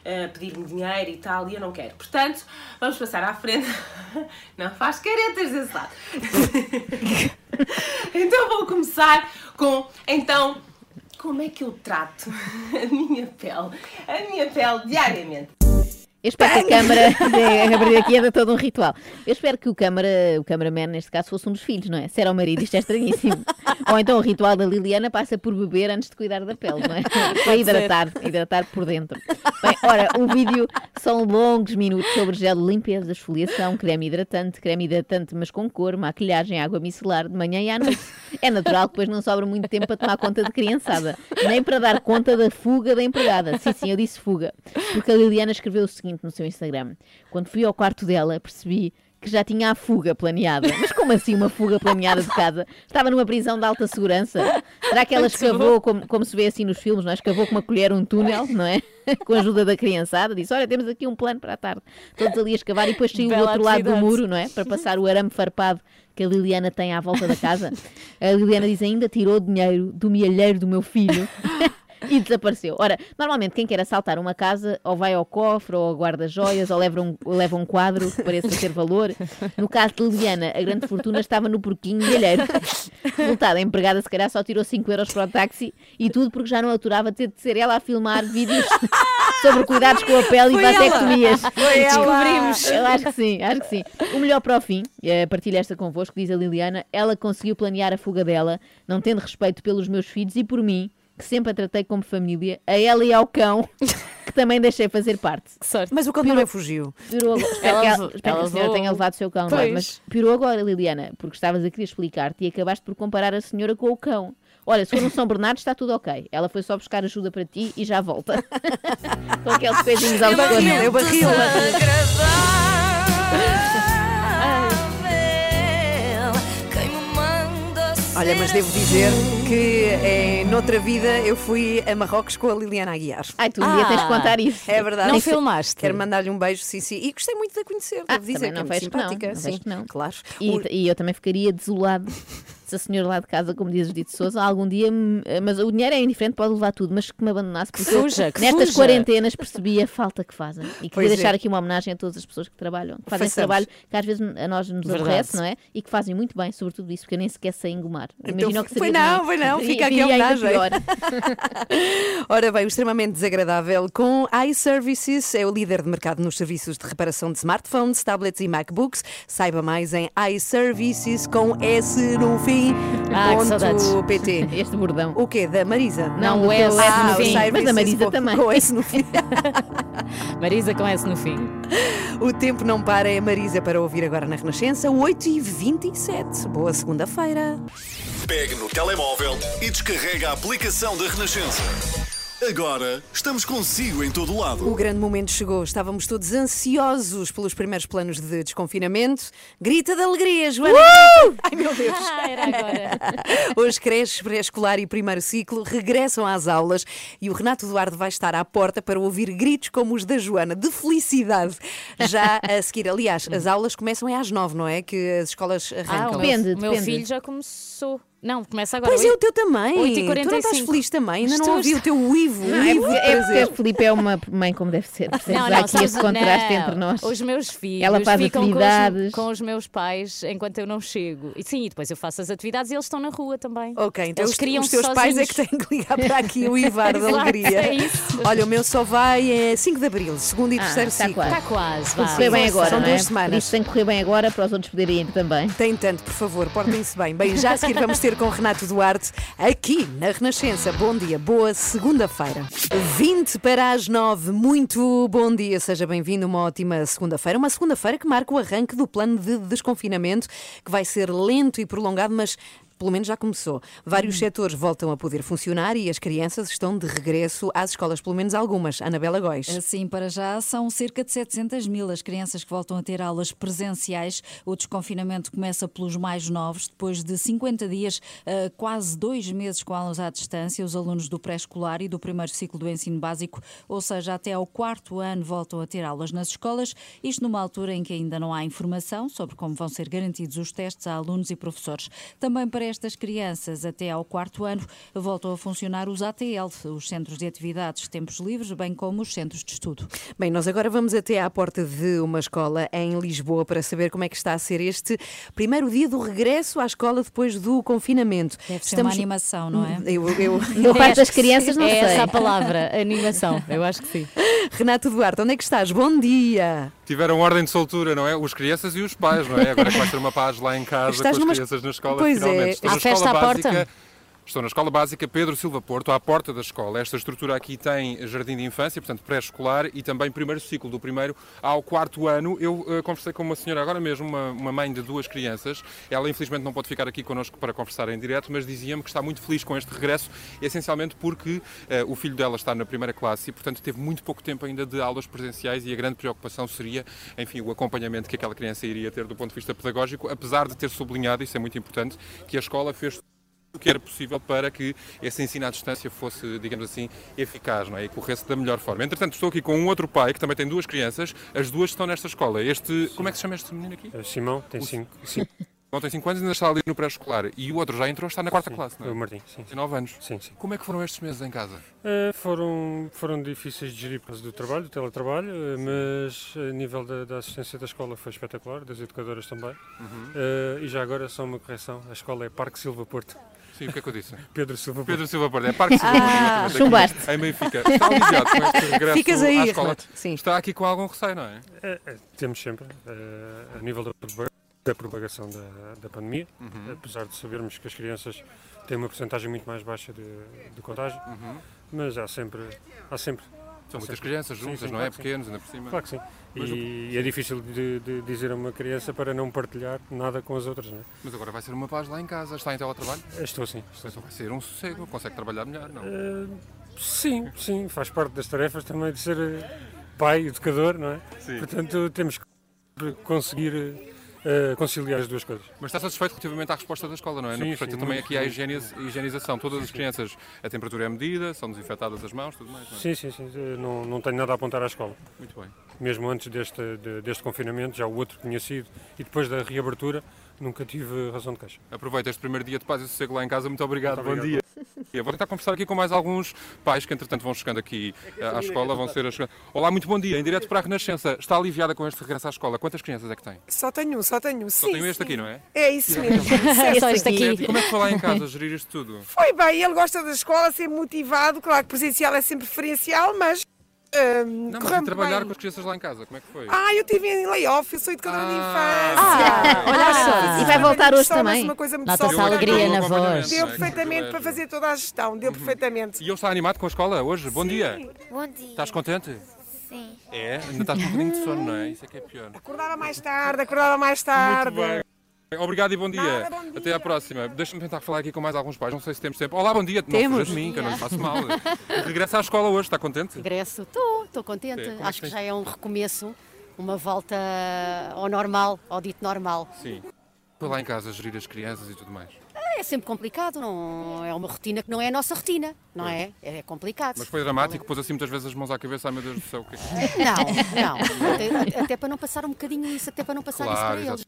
eh, pedir-me dinheiro e tal, e eu não quero. Portanto, vamos passar à frente. [laughs] Não faz caretas desse lado. [laughs] então vou começar com, então, como é que eu trato [laughs] a minha pele, a minha pele diariamente. Eu espero que a câmara, [laughs] é, a partir daqui anda todo um ritual. Eu espero que o câmara, o cameraman, neste caso, fosse um dos filhos, não é? Se era o marido, isto é estranhíssimo. [laughs] Ou então o ritual da Liliana passa por beber antes de cuidar da pele, não é? [laughs] Para hidratar, hidratar por dentro. Bem, ora, o vídeo são longos minutos sobre gel de limpeza, esfoliação, creme hidratante, creme hidratante mas com cor, maquilhagem, água micelar, de manhã e à noite. É natural que depois não sobra muito tempo para tomar conta de criançada, nem para dar conta da fuga da empregada. Sim, sim, eu disse fuga. Porque a Liliana escreveu o seguinte no seu Instagram. Quando fui ao quarto dela, percebi que já tinha a fuga planeada. Mas como assim uma fuga planeada de casa? Estava numa prisão de alta segurança. Será que ela escavou, como, como se vê assim nos filmes, não é? escavou com uma colher um túnel, não é? [laughs] Com a ajuda da criançada, disse: Olha, temos aqui um plano para a tarde. Todos ali a escavar e depois saiu do outro lado do muro, não é? Para passar o arame farpado que a Liliana tem à volta da casa. A Liliana diz ainda tirou dinheiro do mielheiro do meu filho. [laughs] E desapareceu. Ora, normalmente quem quer assaltar uma casa ou vai ao cofre ou ao guarda-joias ou leva um, ou leva um quadro que pareça ter valor. No caso de Liliana, a grande fortuna estava no porquinho milheiro. Resultado, a empregada se calhar só tirou 5 euros para o táxi e tudo porque já não aturava ter de ser ela a filmar vídeos sobre cuidados com a pele Foi e vasectomias. Descobrimos. Eu acho que sim, acho que sim. O melhor para o fim, eh, partilho esta convosco, diz a Liliana, ela conseguiu planear a fuga dela, não tendo respeito pelos meus filhos e por mim, que sempre a tratei como família, a ela e ao cão, [laughs] que também deixei fazer parte. Que sorte. Mas o cão também fugiu. Piorou agora. Espero, Ela que, ela, espero que a senhora tenha levado o seu cão, é? Pois. mas piorou agora, Liliana, porque estavas a querer explicar-te e acabaste por comparar a senhora com o cão. Olha, se for um São Bernardo está tudo ok. Ela foi só buscar ajuda para ti e já volta. [laughs] com aqueles pezinhos ao pescoço. eu barril. Quem me manda Olha, mas devo dizer que em noutra vida eu fui a Marrocos com a Liliana Aguiar. Ai, tu um dia tens de contar isso. É verdade. Não Isso- filmaste? Quero mandar-lhe um beijo, sim, sim. E gostei muito de a conhecer, Ah, devo dizer, também que é não muito vejo que não, simpática. não sim, vejo que não. claro. E, O- e eu também ficaria desolado [laughs] se a senhora lá de casa, como diz o Dito Souza, algum dia. me- Mas o dinheiro é indiferente, pode levar tudo, mas que me abandonasse. Porque eu, Fuja, que nestas fuja. quarentenas percebi a falta que fazem. E Pois queria é. deixar aqui uma homenagem a todas as pessoas que trabalham, que fazem esse Façamos. trabalho que às vezes a nós nos Verdade. aborrece, não é? E que fazem muito bem, sobretudo isso, porque eu nem sequer sei engomar. Então, Imagina o que foi seria. de não, foi não, [laughs] fica aqui a homenagem. [laughs] Ora bem, o extremamente desagradável com iServices é o líder de mercado nos serviços de reparação de smartphones, tablets e MacBooks. Saiba mais em iServices com S no fim. Ah, que ponto saudades. PT. [laughs] Este bordão. O quê? Da Marisa? Não, o o S no S no fim. Mas da Marisa com- também. Com S no fim. Marisa com S no fim. O tempo não para, é a Marisa para ouvir agora na Renascença, 8h27. Boa segunda-feira. Pegue no telemóvel e descarrega a aplicação da Renascença. Agora estamos consigo em todo lado. O grande momento chegou. Estávamos todos ansiosos pelos primeiros planos de desconfinamento. Grita de alegria, Joana! grita. Ai, meu Deus! Ah, era agora. [laughs] Os creches pré-escolar e primeiro ciclo regressam às aulas e o Renato Duarte vai estar à porta para ouvir gritos como os da Joana, de felicidade. Já a seguir, aliás, as aulas começam é às nove, não é? Que as escolas Ah, arrancam. o Depende, meu, o meu depende. filho já começou. Não, começa agora. Pois é, o teu também. 8h45. Tu não estás feliz também? Ainda não Estou- ouvi o teu uivo. Não, é uivo porque, é porque a Filipe é uma mãe como deve ser. percebes? Há aqui este contraste não. entre nós. Os meus filhos Ela faz ficam com os, atividades. com os meus pais enquanto eu não chego. E sim, e depois eu faço as atividades e eles estão na rua também. Ok, então Eles os, criam os teus pais é que têm que ligar para aqui o [laughs] Ivar da alegria. é isso. Olha, o meu só vai é 5 de Abril, segundo e Ah, terceiro está ciclo. quase. Está quase, vá. que correr bem agora, São não é? duas semanas. isso tem que correr bem agora para os outros poderem ir também. Tem tanto, por favor, portem-se bem. Bem, já a seguir vamos ter com Renato Duarte aqui na Renascença. Bom dia, boa segunda-feira. 20 para as 9, muito bom dia, seja bem-vindo. Uma ótima segunda-feira. Uma segunda-feira que marca o arranque do plano de desconfinamento, que vai ser lento e prolongado, mas. Pelo menos já começou. Vários setores voltam a poder funcionar e as crianças estão de regresso às escolas, pelo menos algumas. Anabela Góis. Assim, para já, são cerca de 700 mil as crianças que voltam a ter aulas presenciais. O desconfinamento começa pelos mais novos, depois de 50 dias, eh, quase dois meses com aulas à distância. Os alunos do pré-escolar e do primeiro ciclo do ensino básico, ou seja, até ao quarto ano, voltam a ter aulas nas escolas. Isto numa altura em que ainda não há informação sobre como vão ser garantidos os testes a alunos e professores. Também para estas crianças, até ao quarto ano, voltam a funcionar os ATL, os Centros de Atividades Tempos Livres, bem como os Centros de Estudo. Bem, nós agora vamos até à porta de uma escola em Lisboa para saber como é que está a ser este primeiro dia do regresso à escola depois do confinamento. Deve ser uma animação, não é? Eu, eu... [laughs] Da parte das crianças, não é sei. essa a palavra, [laughs] animação. Eu acho que sim. Renato Duarte, onde é que estás? Bom dia! Tiveram ordem de soltura, não é? Os crianças e os pais, não é? Agora que vai ter uma paz lá em casa Estás com as numa- crianças na escola, Pois é. finalmente. Na festa à porta? Estou na Escola Básica Pedro Silva Porto, à porta da escola. Esta estrutura aqui tem jardim de infância, portanto pré-escolar, e também primeiro ciclo, do primeiro ao quarto ano. Eu eh, conversei com uma senhora agora mesmo, uma, uma mãe de duas crianças. Ela infelizmente não pode ficar aqui connosco para conversar em direto, mas dizia-me que está muito feliz com este regresso, essencialmente porque eh, o filho dela está na primeira classe e, portanto, teve muito pouco tempo ainda de aulas presenciais e a grande preocupação seria, enfim, o acompanhamento que aquela criança iria ter do ponto de vista pedagógico, apesar de ter sublinhado, isso é muito importante, que a escola fez o que era possível para que esse ensino à distância fosse, digamos assim, eficaz não é? e corresse da melhor forma. Entretanto, estou aqui com um outro pai que também tem duas crianças, as duas estão nesta escola. Este, como é que se chama este menino aqui? Simão, tem 5 Simão tem 5 anos e ainda está ali no pré-escolar. E o outro já entrou, está na quarta classe, não é? O Martim, sim. Tem 9 anos. Sim, sim. Como é que foram estes meses em casa? Eh, foram, foram difíceis de gerir por causa do trabalho, do teletrabalho, eh, mas a nível da, da assistência da escola foi espetacular, das educadoras também. Uhum. Eh, e já agora só uma correção, a escola é Parque Silva Porto. Sim, o que é que eu disse? Pedro Silva. Pedro Silva Porto. É Parque Silva Ah, chumbaste. Em Benfica. Está aliviado com este regresso Ficas aí, à escola. Renato. Sim. Está aqui com algum receio, não é? É, é, temos sempre, eh, a nível da, propaga- da propagação da, da pandemia, Uhum. apesar de sabermos que as crianças têm uma porcentagem muito mais baixa de, de contágio, Uhum. mas há sempre. Há sempre São muitas sempre- crianças Sim, juntas, sim, não claro é? que sim. Pequenos, ainda por cima. Claro que sim. Mas o- E é difícil de, de dizer a uma criança para não partilhar nada com as outras, não é? Mas agora vai ser uma paz lá em casa. Está em teletrabalho? Estou assim. Estou Então vai ser um sossego. Consegue trabalhar melhor, não? Eh, sim, sim, faz parte das tarefas também de ser eh, pai, educador, não é? Sim. Portanto, temos que conseguir eh, conciliar as duas coisas. Mas está satisfeito relativamente à resposta da escola, não é? Sim, no sim, também aqui muito. higieniz- higienização. Todas as crianças, a temperatura é medida, são desinfetadas as mãos, tudo mais, não é? Sim, sim, sim. eh, Não, não tenho nada a apontar à escola. Muito bem. Mesmo antes deste, de- deste confinamento, já o outro tinha sido, e depois da reabertura, nunca tive razão de queixa. Aproveita este primeiro dia de paz e sossego lá em casa. Muito obrigado. Muito Bom obrigado. dia. [laughs] Eu vou tentar conversar aqui com mais alguns pais que, entretanto, vão chegando aqui eh, à escola. Vão ser a chegar. Olá, muito bom dia. Em direto para a Renascença. Está aliviada com este regresso à escola. Quantas crianças é que tem? Só tenho um, só tenho um. Só Sim, tenho este sim. aqui, não é? É isso mesmo. [laughs] É só isto aqui. E Como é que foi lá em casa gerir isto tudo? Foi bem, ele gosta da escola, sempre motivado. Claro que presencial é sempre preferencial, mas. Hum, Não, mas e trabalhar bem. com as crianças lá em casa, como é que foi? Ah, eu tive em layoff, eu sou educadora de Ah, infância. olha só. E vai voltar hoje também. Uma coisa muito Nota-se só- a alegria na voz. Deu é? Que perfeitamente para fazer toda a gestão, deu perfeitamente. E ele está animado com a escola hoje? Bom dia. Bom dia. Estás contente? Sim. É? Ainda estás com um bocadinho de sono, não é? Isso é que é pior. Acordava mais tarde, acordava mais tarde. Obrigado e bom dia. Nada, bom dia. Até à próxima. Deixa-me tentar falar aqui com mais alguns pais. Não sei se temos tempo. Olá, bom dia. Não Temos. fujas de mim, que eu não lhe faço mal. [laughs] Regressa à escola hoje, está contente? Regresso, estou, estou contente. É, é Acho que já é um recomeço, uma volta ao normal, ao dito normal. Sim. Foi lá em casa gerir as crianças e tudo mais. É sempre complicado, não é uma rotina que não é a nossa rotina, não é? É complicado. Mas foi dramático, pôs assim muitas vezes as mãos à cabeça. Ai meu Deus do céu, o que é que... Não, não. Até, até para não passar um bocadinho isso, até para não passar isso Claro, para eles.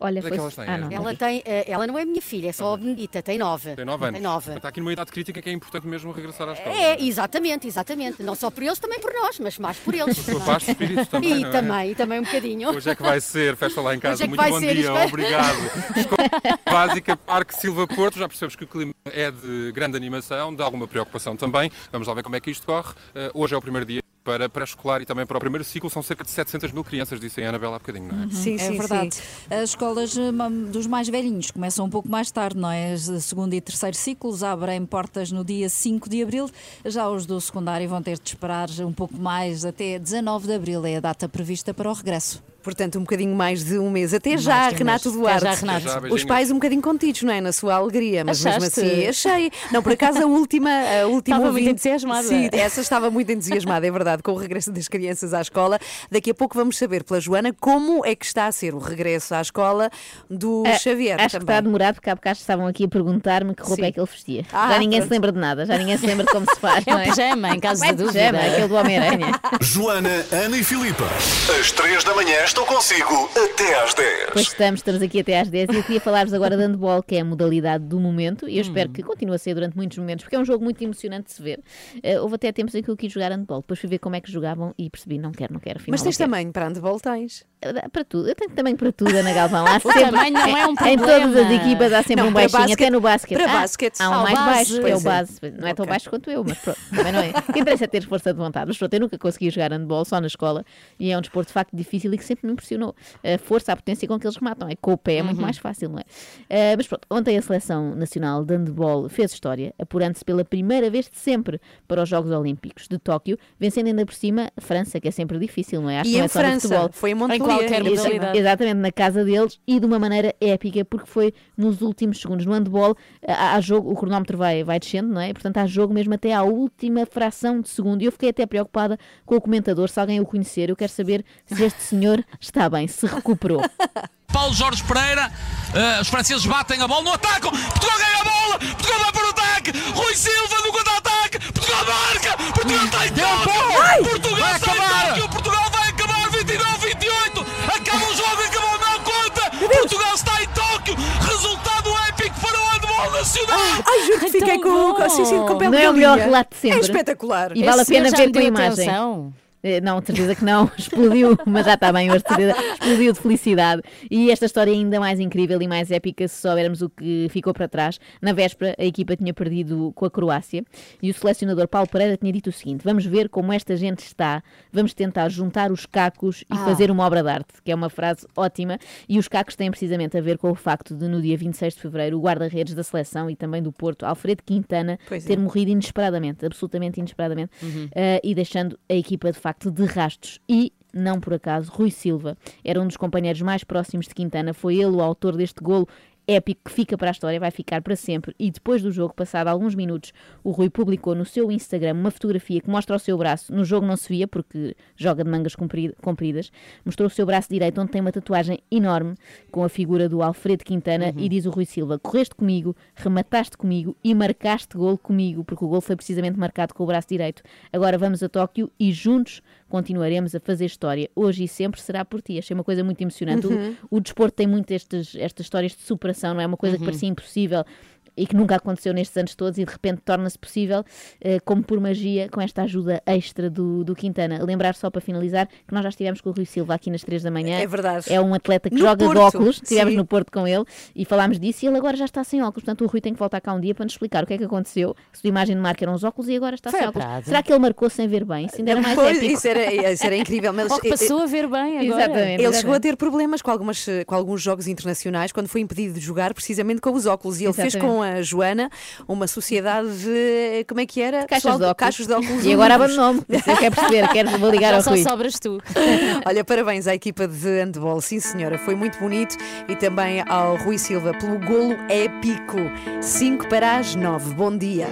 Olha, Onde é foi. que elas têm? Ah, não. Ela tem, eh, ela não é minha filha, é só a Benedita, tem nove. Tem nove anos. Tem nove. Está aqui numa idade crítica que é importante mesmo regressar à escola. É, exatamente, exatamente. Não só por eles, também por nós, mas mais por eles. [laughs] Por sua paz de espírito também, E não é? também, e também um bocadinho. Hoje é que vai ser festa lá em casa. Hoje é que Muito vai bom ser, dia, é- obrigado. [laughs] Escola Básica Parque Silva Porto. Já percebes que o clima é de grande animação, de alguma preocupação também. Vamos lá ver como é que isto corre. Eh, hoje é o primeiro dia para pré-escolar e também para o primeiro ciclo. São cerca de 700 mil crianças, disse a Anabela há bocadinho, não é? Sim, é sim, verdade. sim. As escolas ma- dos mais velhinhos começam um pouco mais tarde, não é? Segundo e terceiro ciclos abrem portas no dia 5 de abril. Já os do secundário vão ter de esperar um pouco mais, até 19 de abril é a data prevista para o regresso. Portanto, um bocadinho mais de um mês. Até Mais já, um Renato mês. Duarte. Até já, Renato. Até já, Os pais um bocadinho contidos, não é? Na sua alegria, mas Achaste? mesmo assim, achei. Não, por acaso a última. A [laughs] última Estava muito ouvinte- entusiasmada. Sim, essa estava muito entusiasmada, é verdade, com o regresso das crianças à escola. Daqui a pouco vamos saber pela Joana como é que está a ser o regresso à escola do Ah, Xavier. Acho que está também. demorado porque há bocado estavam aqui a perguntar-me que roupa Sim. é que ele vestia. Ah, já ninguém pronto. se lembra de nada, já ninguém se lembra de como se faz. [laughs] É o não pijama, em caso É de o pijama, dúvida. aquele do Homem-Aranha. Joana, Ana e Filipa. Às 3 da manhã estou consigo até às 10. Pois estamos, estamos aqui até às 10 e eu queria falar-vos agora de handball, que é a modalidade do momento, e eu espero que continue a ser durante muitos momentos, porque é um jogo muito emocionante de se ver. Eh, houve até tempos em que eu quis jogar handball, depois fui ver como é que jogavam e percebi, não quero, não quero. afinal Mas tens tamanho para handball, tens. Para tudo, eu tenho tamanho para tudo, Ana Galvão. Há [laughs] O sempre, tamanho não é um Em todas as problema. equipas há sempre Não, um baixinho, basquete- até no basquete. para Ah, basquete. Há um o mais base, baixo, é o é. base. Não é tão baixo quanto eu, mas pronto, também não é. O que interessa é ter força de vontade. Mas pronto, eu nunca consegui jogar handball só na escola e é um desporto de facto difícil e que sempre me impressionou. A força, a potência com que eles rematam. É com o pé, é muito mais fácil, não é? Ah, mas pronto, ontem a seleção nacional de handball fez história, apurando-se pela primeira vez de sempre para os Jogos Olímpicos de Tóquio, vencendo ainda por cima a França, que é sempre difícil, não é? Acho E que não em é só no França, futebol. foi em Montpellier. Qualquer modalidade. Exatamente, na casa deles e de uma maneira épica, porque foi nos últimos segundos. No handball, há, há jogo, o cronómetro vai, vai descendo, não é? Portanto, há jogo mesmo até à última fração de segundo. E eu fiquei até preocupada com o comentador, se alguém o conhecer. Eu quero saber se este senhor está bem, se recuperou. [laughs] Paulo Jorge Pereira, eh, os franceses batem a bola no ataque, Portugal ganha a bola, Portugal vai para o ataque, Rui Silva no contra-ataque, Portugal marca, Portugal está em Tóquio, Portugal está em Tóquio, nacional. Ai, juro que fiquei com, bom. assim, sim, com a Não é o melhor relato de sempre. É espetacular. E vale a Esse senhor pena ver com a imagem. atenção. Eh, Não, certeza que não, [laughs] explodiu, mas já está bem, hoje certeza explodiu de felicidade. E esta história é ainda mais incrível e mais épica se soubermos o que ficou para trás. Na véspera, a equipa tinha perdido com a Croácia e o selecionador Paulo Pereira tinha dito o seguinte: vamos ver como esta gente está, vamos tentar juntar os cacos e Ah. fazer uma obra de arte, que é uma frase ótima. E os cacos têm precisamente a ver com o facto de, no dia 26 de fevereiro, o guarda-redes da seleção e também do Porto, Alfredo Quintana, Pois é. ter morrido inesperadamente, absolutamente inesperadamente, Uhum. eh, e deixando a equipa de facto de rastos. E, não por acaso, Rui Silva era um dos companheiros mais próximos de Quintana, foi ele o autor deste golo épico que fica para a história, vai ficar para sempre. E depois do jogo, passado alguns minutos, o Rui publicou no seu Instagram uma fotografia que mostra o seu braço. No jogo não se via, porque joga de mangas compri- compridas. Mostrou o seu braço direito, onde tem uma tatuagem enorme com a figura do Alfredo Quintana. E diz o Rui Silva: Correste comigo, remataste comigo e marcaste gol comigo, porque o gol foi precisamente marcado com o braço direito. Agora vamos a Tóquio e juntos continuaremos a fazer história. Hoje e sempre será por ti. Achei uma coisa muito emocionante. O- Uhum. O, desporto tem muito estes, estas histórias de superação, não é? Uma coisa que Uhum. parecia impossível e que nunca aconteceu nestes anos todos e de repente torna-se possível, eh, como por magia, com esta ajuda extra do, do Quintana. Lembrar só para finalizar que nós já estivemos com o Rui Silva aqui nas 3 da manhã. É verdade. É um atleta que No joga de Porto, óculos. Estivemos sim. no Porto com ele e falámos disso e ele agora já está sem óculos. Portanto, o Rui tem que voltar cá um dia para nos explicar o que é que aconteceu. Se a imagem de marca eram os óculos e agora está Foi sem óculos. Prado. Será que ele marcou sem ver bem? Isso ainda era mais Pois, épico. isso, era, isso era incrível. Mas [laughs] Ou que passou a ver bem agora. Exatamente. Ele chegou a ter problemas com, algumas, com alguns jogos internacionais quando foi impedido de jogar precisamente com os óculos. E ele fez Exatamente. com a Joana uma sociedade de. Como é que era? Caixas Pessoal de óculos. Caixas de óculos E agora abandonou-me. [laughs] Quero perceber, quero vou ligar Já ao só Rui. sobras tu. [laughs] Olha, parabéns à equipa de handball, sim senhora, foi muito bonito. E também ao Rui Silva pelo golo épico. 5 para as 9. Bom dia.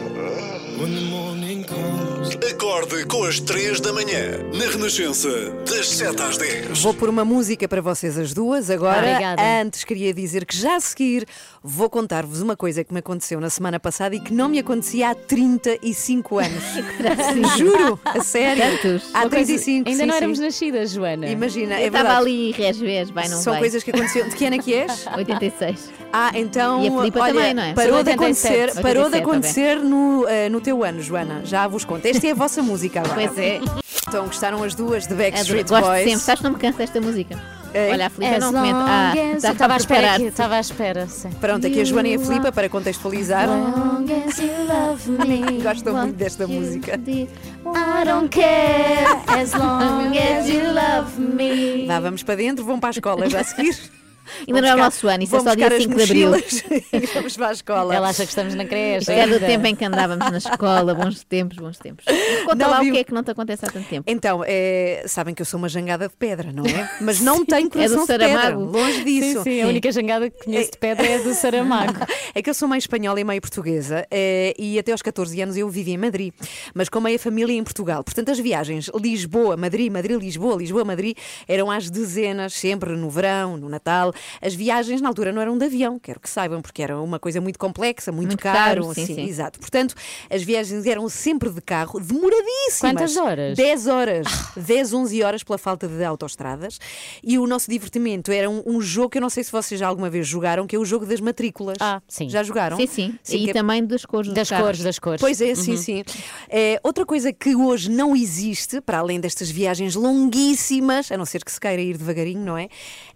Acorde com as 3 da manhã, na Renascença, das 7 às 10. Vou pôr uma música para vocês as duas. Agora, Obrigada. antes queria dizer que já a seguir vou contar-vos uma coisa que me aconteceu na semana passada e que não me acontecia há 35 anos. [laughs] Juro, a sério. Tantos. Há Uma coisa- 35 Ainda sim, não sim. éramos nascidas, Joana. Imagina, Eu é estava ali resvés, vai, não São vai. coisas que aconteceram. De que ano é que és? [laughs] 86. Ah, então. E a Filipa olha, também, não é? Parou Sou de 87. acontecer, parou de 87 acontecer no, eh, no teu ano, Joana. Já vos conto. Esta é a vossa música agora. Pois é. Então gostaram as duas de Adoro, Backstreet gosto Boys. sempre. Sabes que não me canso desta música? É? Olha, a Filipa As não comenta. Ah, long as- está Estava à a espera. aqui, Estava à espera, sim. Pronto, aqui a Joana e a Filipa para contextualizar. Long as you love [laughs] me, Gostam what muito desta música. did, I don't care as [laughs] long as you love me. Vá, vamos para dentro, vão para a escola já a seguir. [laughs] Ainda não é o nosso ano, isso é só dia buscar as 5 de abril. [laughs] e vamos para a escola. Ela acha que estamos na creche. É do ainda. tempo em que andávamos na escola, bons tempos, bons tempos. Conta Não lá viu- o que é que não te acontece há tanto tempo. Então, é, sabem que eu sou uma jangada de pedra, não é? Mas não [laughs] tenho É do coração de pedra, Saramago. longe disso. Sim, sim, a única jangada que conheço de pedra é a do [laughs] Saramago. É que eu sou meio espanhola e meio portuguesa eh, e até aos 14 anos eu vivi em Madrid, mas com meia família em Portugal. Portanto, as viagens Lisboa, Madrid, Madrid, Lisboa, Lisboa, Madrid eram às dezenas, sempre no verão, no Natal. As viagens na altura não eram de avião, quero que saibam, porque era uma coisa muito complexa, muito, Muito caro. caro, sim, assim, sim. Exato. Portanto, as viagens eram sempre de carro, demoradíssimas. Quantas horas? 10 horas, 10, 11 horas pela falta de autoestradas. E o nosso divertimento era um, um jogo que eu não sei se vocês já alguma vez jogaram, que é o jogo das matrículas. Ah, sim. Já jogaram? Sim, sim. Sim, e é- também das cores Das carros. cores, das cores. Pois é, sim, Uhum. sim. É, outra coisa que hoje não existe, para além destas viagens longuíssimas, a não ser que se queira ir devagarinho, não é?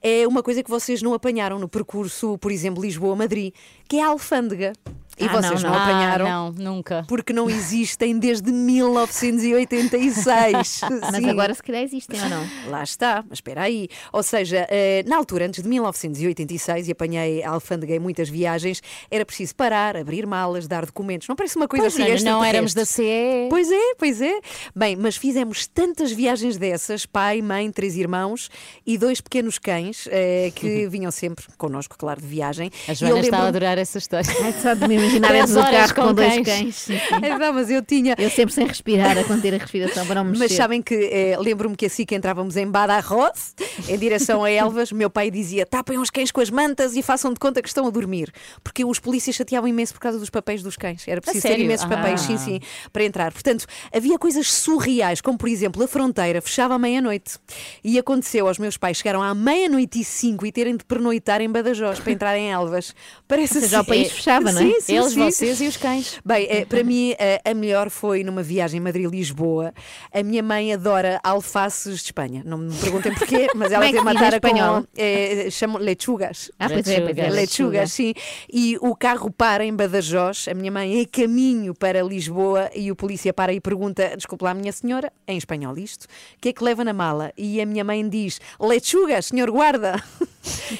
É uma coisa que vocês não apanharam no percurso, por exemplo, Lisboa-Madrid, que é a alfândega. E Ah, vocês não, não, não. apanharam? Ah, não, nunca. Porque não existem desde 1986. [laughs] Mas Sim. agora se calhar existem ou não? Lá está, mas espera aí. Ou seja, eh, na altura, antes de 1986, e apanhei a alfândega em muitas viagens, era preciso parar, abrir malas, dar documentos. Não parece uma coisa Pois, assim não extraterrestre? éramos da CE. Pois é, pois é. Bem, mas fizemos tantas viagens dessas, pai, mãe, três irmãos e dois pequenos cães eh, que [laughs] vinham sempre connosco, claro, de viagem. A E Joana está a adorar essa história. É só de me imaginar dentro do carro com, com dois cães. cães. Sim, [laughs] sim. É, não, mas eu tinha. Eu sempre sem respirar, a conter a respiração para não me Mas mexer. sabem que eh, lembro-me que assim que entrávamos em Badajoz, em direção a [laughs] Elvas, meu pai dizia: tapem os cães com as mantas e façam de conta que estão a dormir. Porque os polícias chateavam imenso por causa dos papéis dos cães. Era preciso ter imensos papéis, Ah. sim, sim, para entrar. Portanto, havia coisas surreais, como por exemplo, a fronteira fechava à meia-noite. E aconteceu aos meus pais chegaram à meia-noite e cinco e terem de pernoitar em Badajoz para entrar em Elvas. Parece Ou seja, assim. o país fechava, não é? Sim, sim, Eles, sim. vocês e os cães. Bem, eh, para mim eh, a melhor foi numa viagem Madrid-Lisboa. A minha mãe adora alfaces de Espanha. Não me perguntem porquê, [laughs] mas ela Como é tem uma tara espanhol? com. eh, chamam lechugas. Ah, pois é, pois é, lechugas. sim. E o carro para em Badajoz. A minha mãe é caminho para Lisboa e o polícia para e pergunta: Desculpe lá, minha senhora, em espanhol isto, o que é que leva na mala? E a minha mãe diz: Lechugas, senhor guarda. [laughs]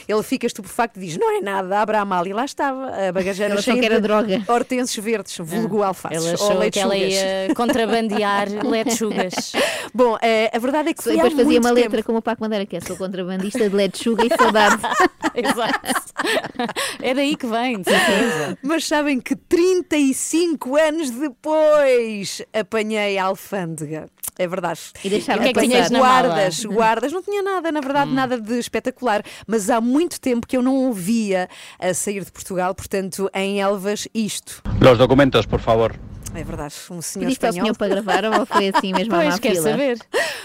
Ele fica estupefacto e diz: Não é nada, abre a mala. E lá estava a bagageira Ela cheia que era de droga. hortenses verdes, vulgo alfaces. Ela ou achou que ela ia contrabandear [laughs] lechugas. Bom, eh, a verdade é que foi Depois fazia uma tempo. letra como o Paco Madeira, que é sou contrabandista de lechuga e saudade. [laughs] Exato. [laughs] É daí que vem, de certeza. Mas sabem que 35 anos depois apanhei a alfândega. É verdade. E deixaram o que é que tinhas guardas, guardas, não tinha nada, na verdade, nada de espetacular. Mas há muito tempo que eu não ouvia a sair de Portugal, portanto, em Elvas, isto. Los documentos, por favor. É verdade, um senhor Pediste ao espanhol. senhor para gravar ou foi assim [laughs] mesmo à Pois, má quero fila? saber.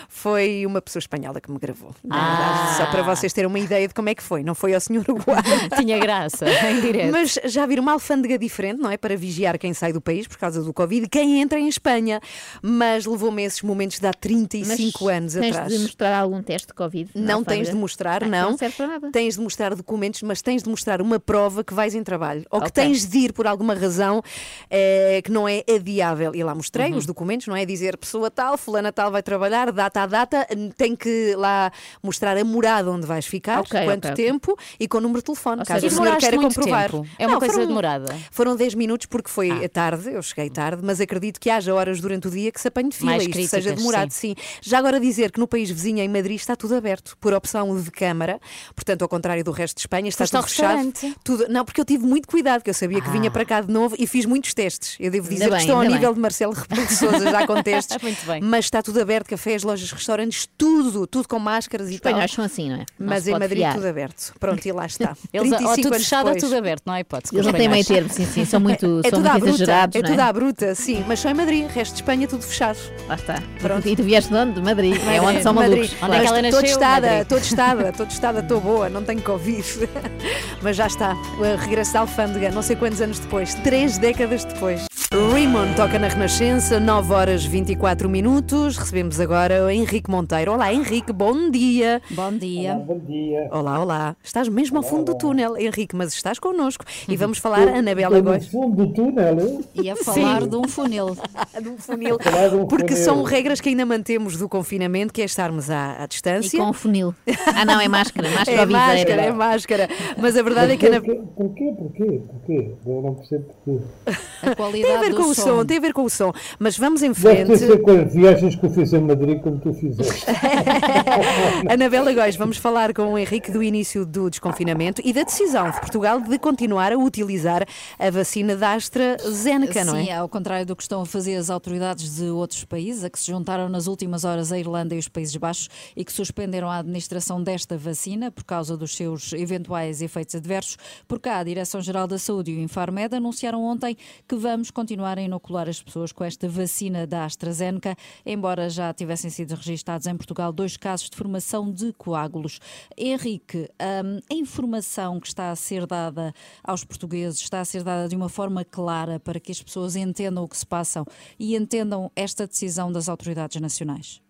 Foi uma pessoa espanhola que me gravou. Ah. verdade, só para vocês terem uma ideia de como é que foi. Não foi ao senhor guarda. [laughs] Tinha graça, em direto. Mas já viram uma alfândega diferente, não é? Para vigiar quem sai do país por causa do Covid e quem entra em Espanha. Mas levou-me esses momentos de há 35 Mas anos tens atrás. de mostrar algum teste de Covid? Não tens de mostrar, Ah, não. Não serve para nada. Tens de mostrar documentos, mas tens de mostrar uma prova que vais em trabalho. Ou que Ok. tens de ir por alguma razão eh, que não é adiável. E lá mostrei Uhum. os documentos, não é? Dizer pessoa tal, fulana tal vai trabalhar, data a data, tem que lá mostrar a morada onde vais ficar, Ok, quanto ok, ok. tempo e com o número de telefone, Ou caso seja, o senhor queira comprovar. tempo. É uma Não, coisa foram- demorada. Foram 10 minutos porque foi tarde, eu cheguei tarde, mas acredito que haja horas durante o dia que se apanhe de fila Mais e isto seja demorado, sim. Já agora dizer que no país vizinho, em Madrid, está tudo aberto, por opção de Câmara, portanto, ao contrário do resto de Espanha, está Foste tudo fechado. Tudo, não, porque eu tive muito cuidado, que eu sabia que vinha Ah. para cá de novo e fiz muitos testes. Eu devo dizer que estou ao nível bem. de Marcelo Rebelo de Souza já com testes. [laughs] Muito bem. Mas está tudo aberto, cafés, lojas, restaurantes, tudo, tudo com máscaras e tal. Espanhóis são assim, não é? Não Mas em Madrid fiar. tudo aberto. Pronto, e lá [laughs] está. Eles, ou 35 tudo anos fechado ou depois. tudo aberto, não há hipótese. com Eles os não têm meio termo, sim, sim, são muito, [laughs] É são tudo à muito bruta, exagerados, é não tudo é? à bruta, sim, mas só em Madrid, resto de Espanha tudo fechado. Lá está. Pronto. E tu vieste de onde? De Madrid. É onde são Madrid. malucos. Onde é que ela Estou nasceu? testada, Madrid. estou testada, estou testada, estou boa, não tenho Covid. Mas já está, o regresso da alfândega, não sei quantos anos depois, três décadas depois. Raymond toca na Renascença, 9 horas 24 minutos. Recebemos agora o Henrique Monteiro. Olá, Henrique, bom dia. Bom dia. Bom dia. Olá, olá. Estás mesmo ao fundo do túnel, Henrique, mas estás connosco. E vamos falar, Anabela Estou no Góis. fundo do túnel, eu? Ia falar de um funil. [laughs] de um funil. de um Porque funil. são regras que ainda mantemos do confinamento, que é estarmos à, à E distância. com o funil. Ah, não, é máscara. [laughs] Máscara É máscara, é máscara. Mas a verdade é que a Ana- Porquê, porquê, porquê, porquê? Eu não percebo porquê. A qualidade a ver com o som, tem a ver com o som. Mas vamos em Deve frente. ter sido com as viagens que eu fiz em Madrid como tu fizeste. [laughs] Anabela Góis, vamos falar com o Henrique do início do desconfinamento e da decisão de Portugal de continuar a utilizar a vacina da AstraZeneca, não Sim, é? ao contrário do que estão a fazer as autoridades de outros países, a que se juntaram nas últimas horas a Irlanda e os Países Baixos e que suspenderam a administração desta vacina por causa dos seus eventuais efeitos adversos. Por cá, a Direção-Geral da Saúde e o Infarmed anunciaram ontem que vamos continuar a inocular as pessoas com esta vacina da AstraZeneca, embora já tivessem sido registados em Portugal dois casos de formação de coágulos. Henrique, hum, a informação que está a ser dada aos portugueses está a ser dada de uma forma clara para que as pessoas entendam o que se passam e entendam esta decisão das autoridades nacionais?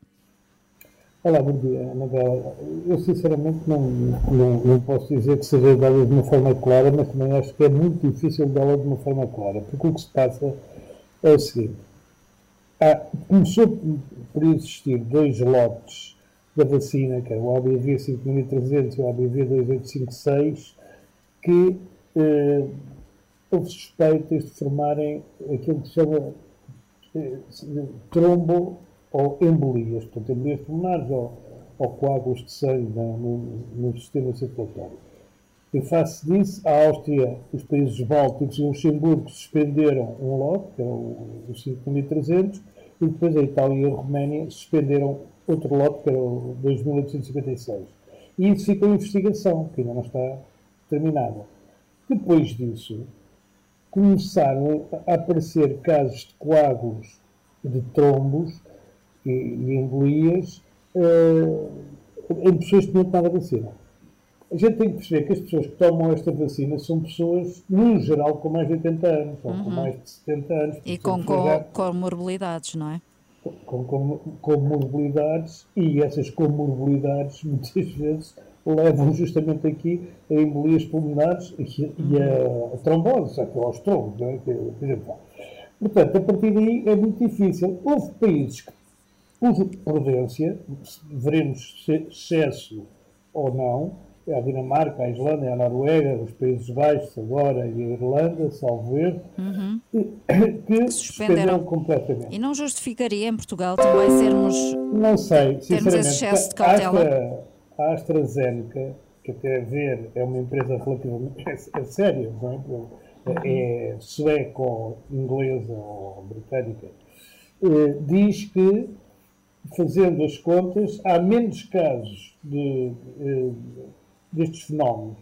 Olá, bom dia, Anabela. Eu sinceramente não, não, não posso dizer que seja dada de uma forma clara, mas também acho que é muito difícil dá-la de uma forma clara, porque o que se passa é o seguinte. Há- começou por- existir dois lotes da vacina, que é o ABV 5300 e o ABV 2856, que eh, houve suspeitas de formarem aquilo que se chama eh, trombo ou embolias, portanto, embolias pulmonares ou, ou coágulos de sangue no, no- no sistema circulatório. Em face disso, a Áustria, os países bálticos e o Luxemburgo suspenderam um lote, que era o, o 5300, e depois a Itália e a Roménia suspenderam outro lote, que era o 2856. E isso ficou em investigação, que ainda não está terminada. Depois disso, começaram a aparecer casos de coágulos de trombos e, e embolias eh, em pessoas que não tomaram a vacina. A gente tem que perceber que as pessoas que tomam esta vacina são pessoas, no geral, com mais de 80 anos, ou com Uhum. mais de 70 anos. E com, com comorbilidades, não é? com, com comorbilidades e essas comorbilidades muitas vezes levam justamente aqui a embolias pulmonares e, e a, a trombose, ou aos trombos, não é? por exemplo. Portanto, a partir daí é muito difícil. Houve países que, por prudência, veremos se excesso ou não, é a Dinamarca, a Islândia, a Noruega, os Países Baixos agora e a Irlanda, salvo erro, Uhum. que suspenderam Suspenderam. completamente. E não justificaria em Portugal também sermos. Não sei, Termos sinceramente. esse excesso de cautela? A AstraZeneca, que até a ver é uma empresa relativamente é, é séria, não é? É sueco-inglesa ou britânica, eh, diz que, fazendo as contas, há menos casos de, eh, destes fenómenos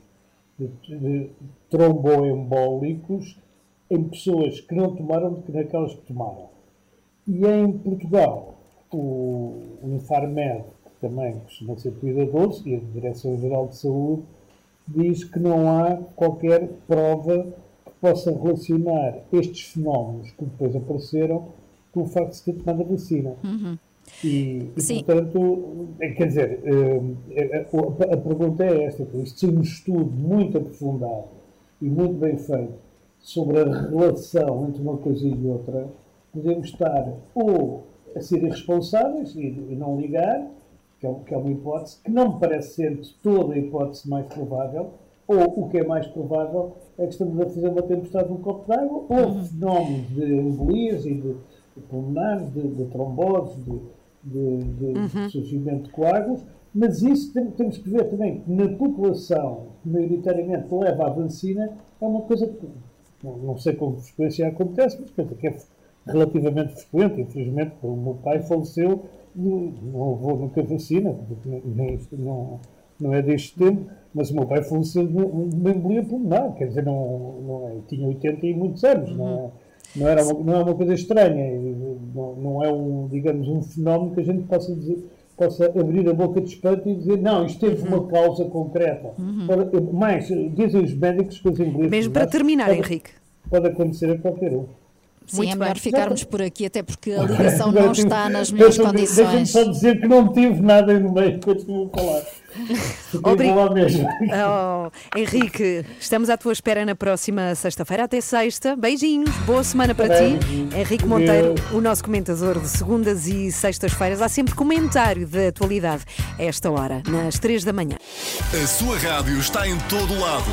de, de tromboembólicos em pessoas que não tomaram do que naquelas que tomaram. E em Portugal, o, o Infarmed, que também costuma ser cuidadoso, e a Direção-Geral de Saúde, diz que não há qualquer prova que possa relacionar estes fenómenos que depois apareceram com o facto de se ter tomado a vacina. Uhum. E, e, portanto, é, quer dizer, eh, a, a- pergunta é esta: isto ser um estudo muito aprofundado e muito bem feito sobre a relação entre uma coisa e outra, podemos estar ou a ser irresponsáveis e, não ligar, que é, que é uma hipótese, que não me parece ser de toda a hipótese mais provável, ou o que é mais provável é que estamos a fazer uma tempestade num copo d'água, ou fenómenos de embolias e de pulmonares, de, de tromboses, de, de, de Uhum. surgimento de coágulos, mas isso tem- temos que ver também que na população que maioritariamente leva à vacina é uma coisa que não, não sei com que frequência acontece, mas penso que é relativamente frequente. Infelizmente, o meu pai faleceu, não não levou nunca vacina, nem, não, não é deste tempo, mas o meu pai faleceu de uma embolia pulmonar, quer dizer, não, não é, tinha 80 e muitos anos, não é? Não, era uma, não é uma coisa estranha, não, não é um, digamos, um fenómeno que a gente possa dizer, possa abrir a boca de espanto e dizer, não, isto teve uma causa concreta. Pode- mais, dizem os médicos que as embolias Mesmo para terminar, pode- Henrique. Pode acontecer a qualquer um. Sim, Muito é melhor bem. ficarmos por aqui, até porque a ligação não está nas melhores deixa-me- Deixa-me condições. só dizer que não tive nada no meio enquanto estive a falar. Fiquei [laughs] Obri- lá mesmo. Oh, Henrique, estamos à tua espera na próxima sexta-feira. Até sexta. Beijinhos, boa semana para ti. Henrique Monteiro, o nosso comentador de segundas e sextas-feiras. Há sempre comentário da atualidade a esta hora, nas três da manhã. A sua rádio está em todo lado.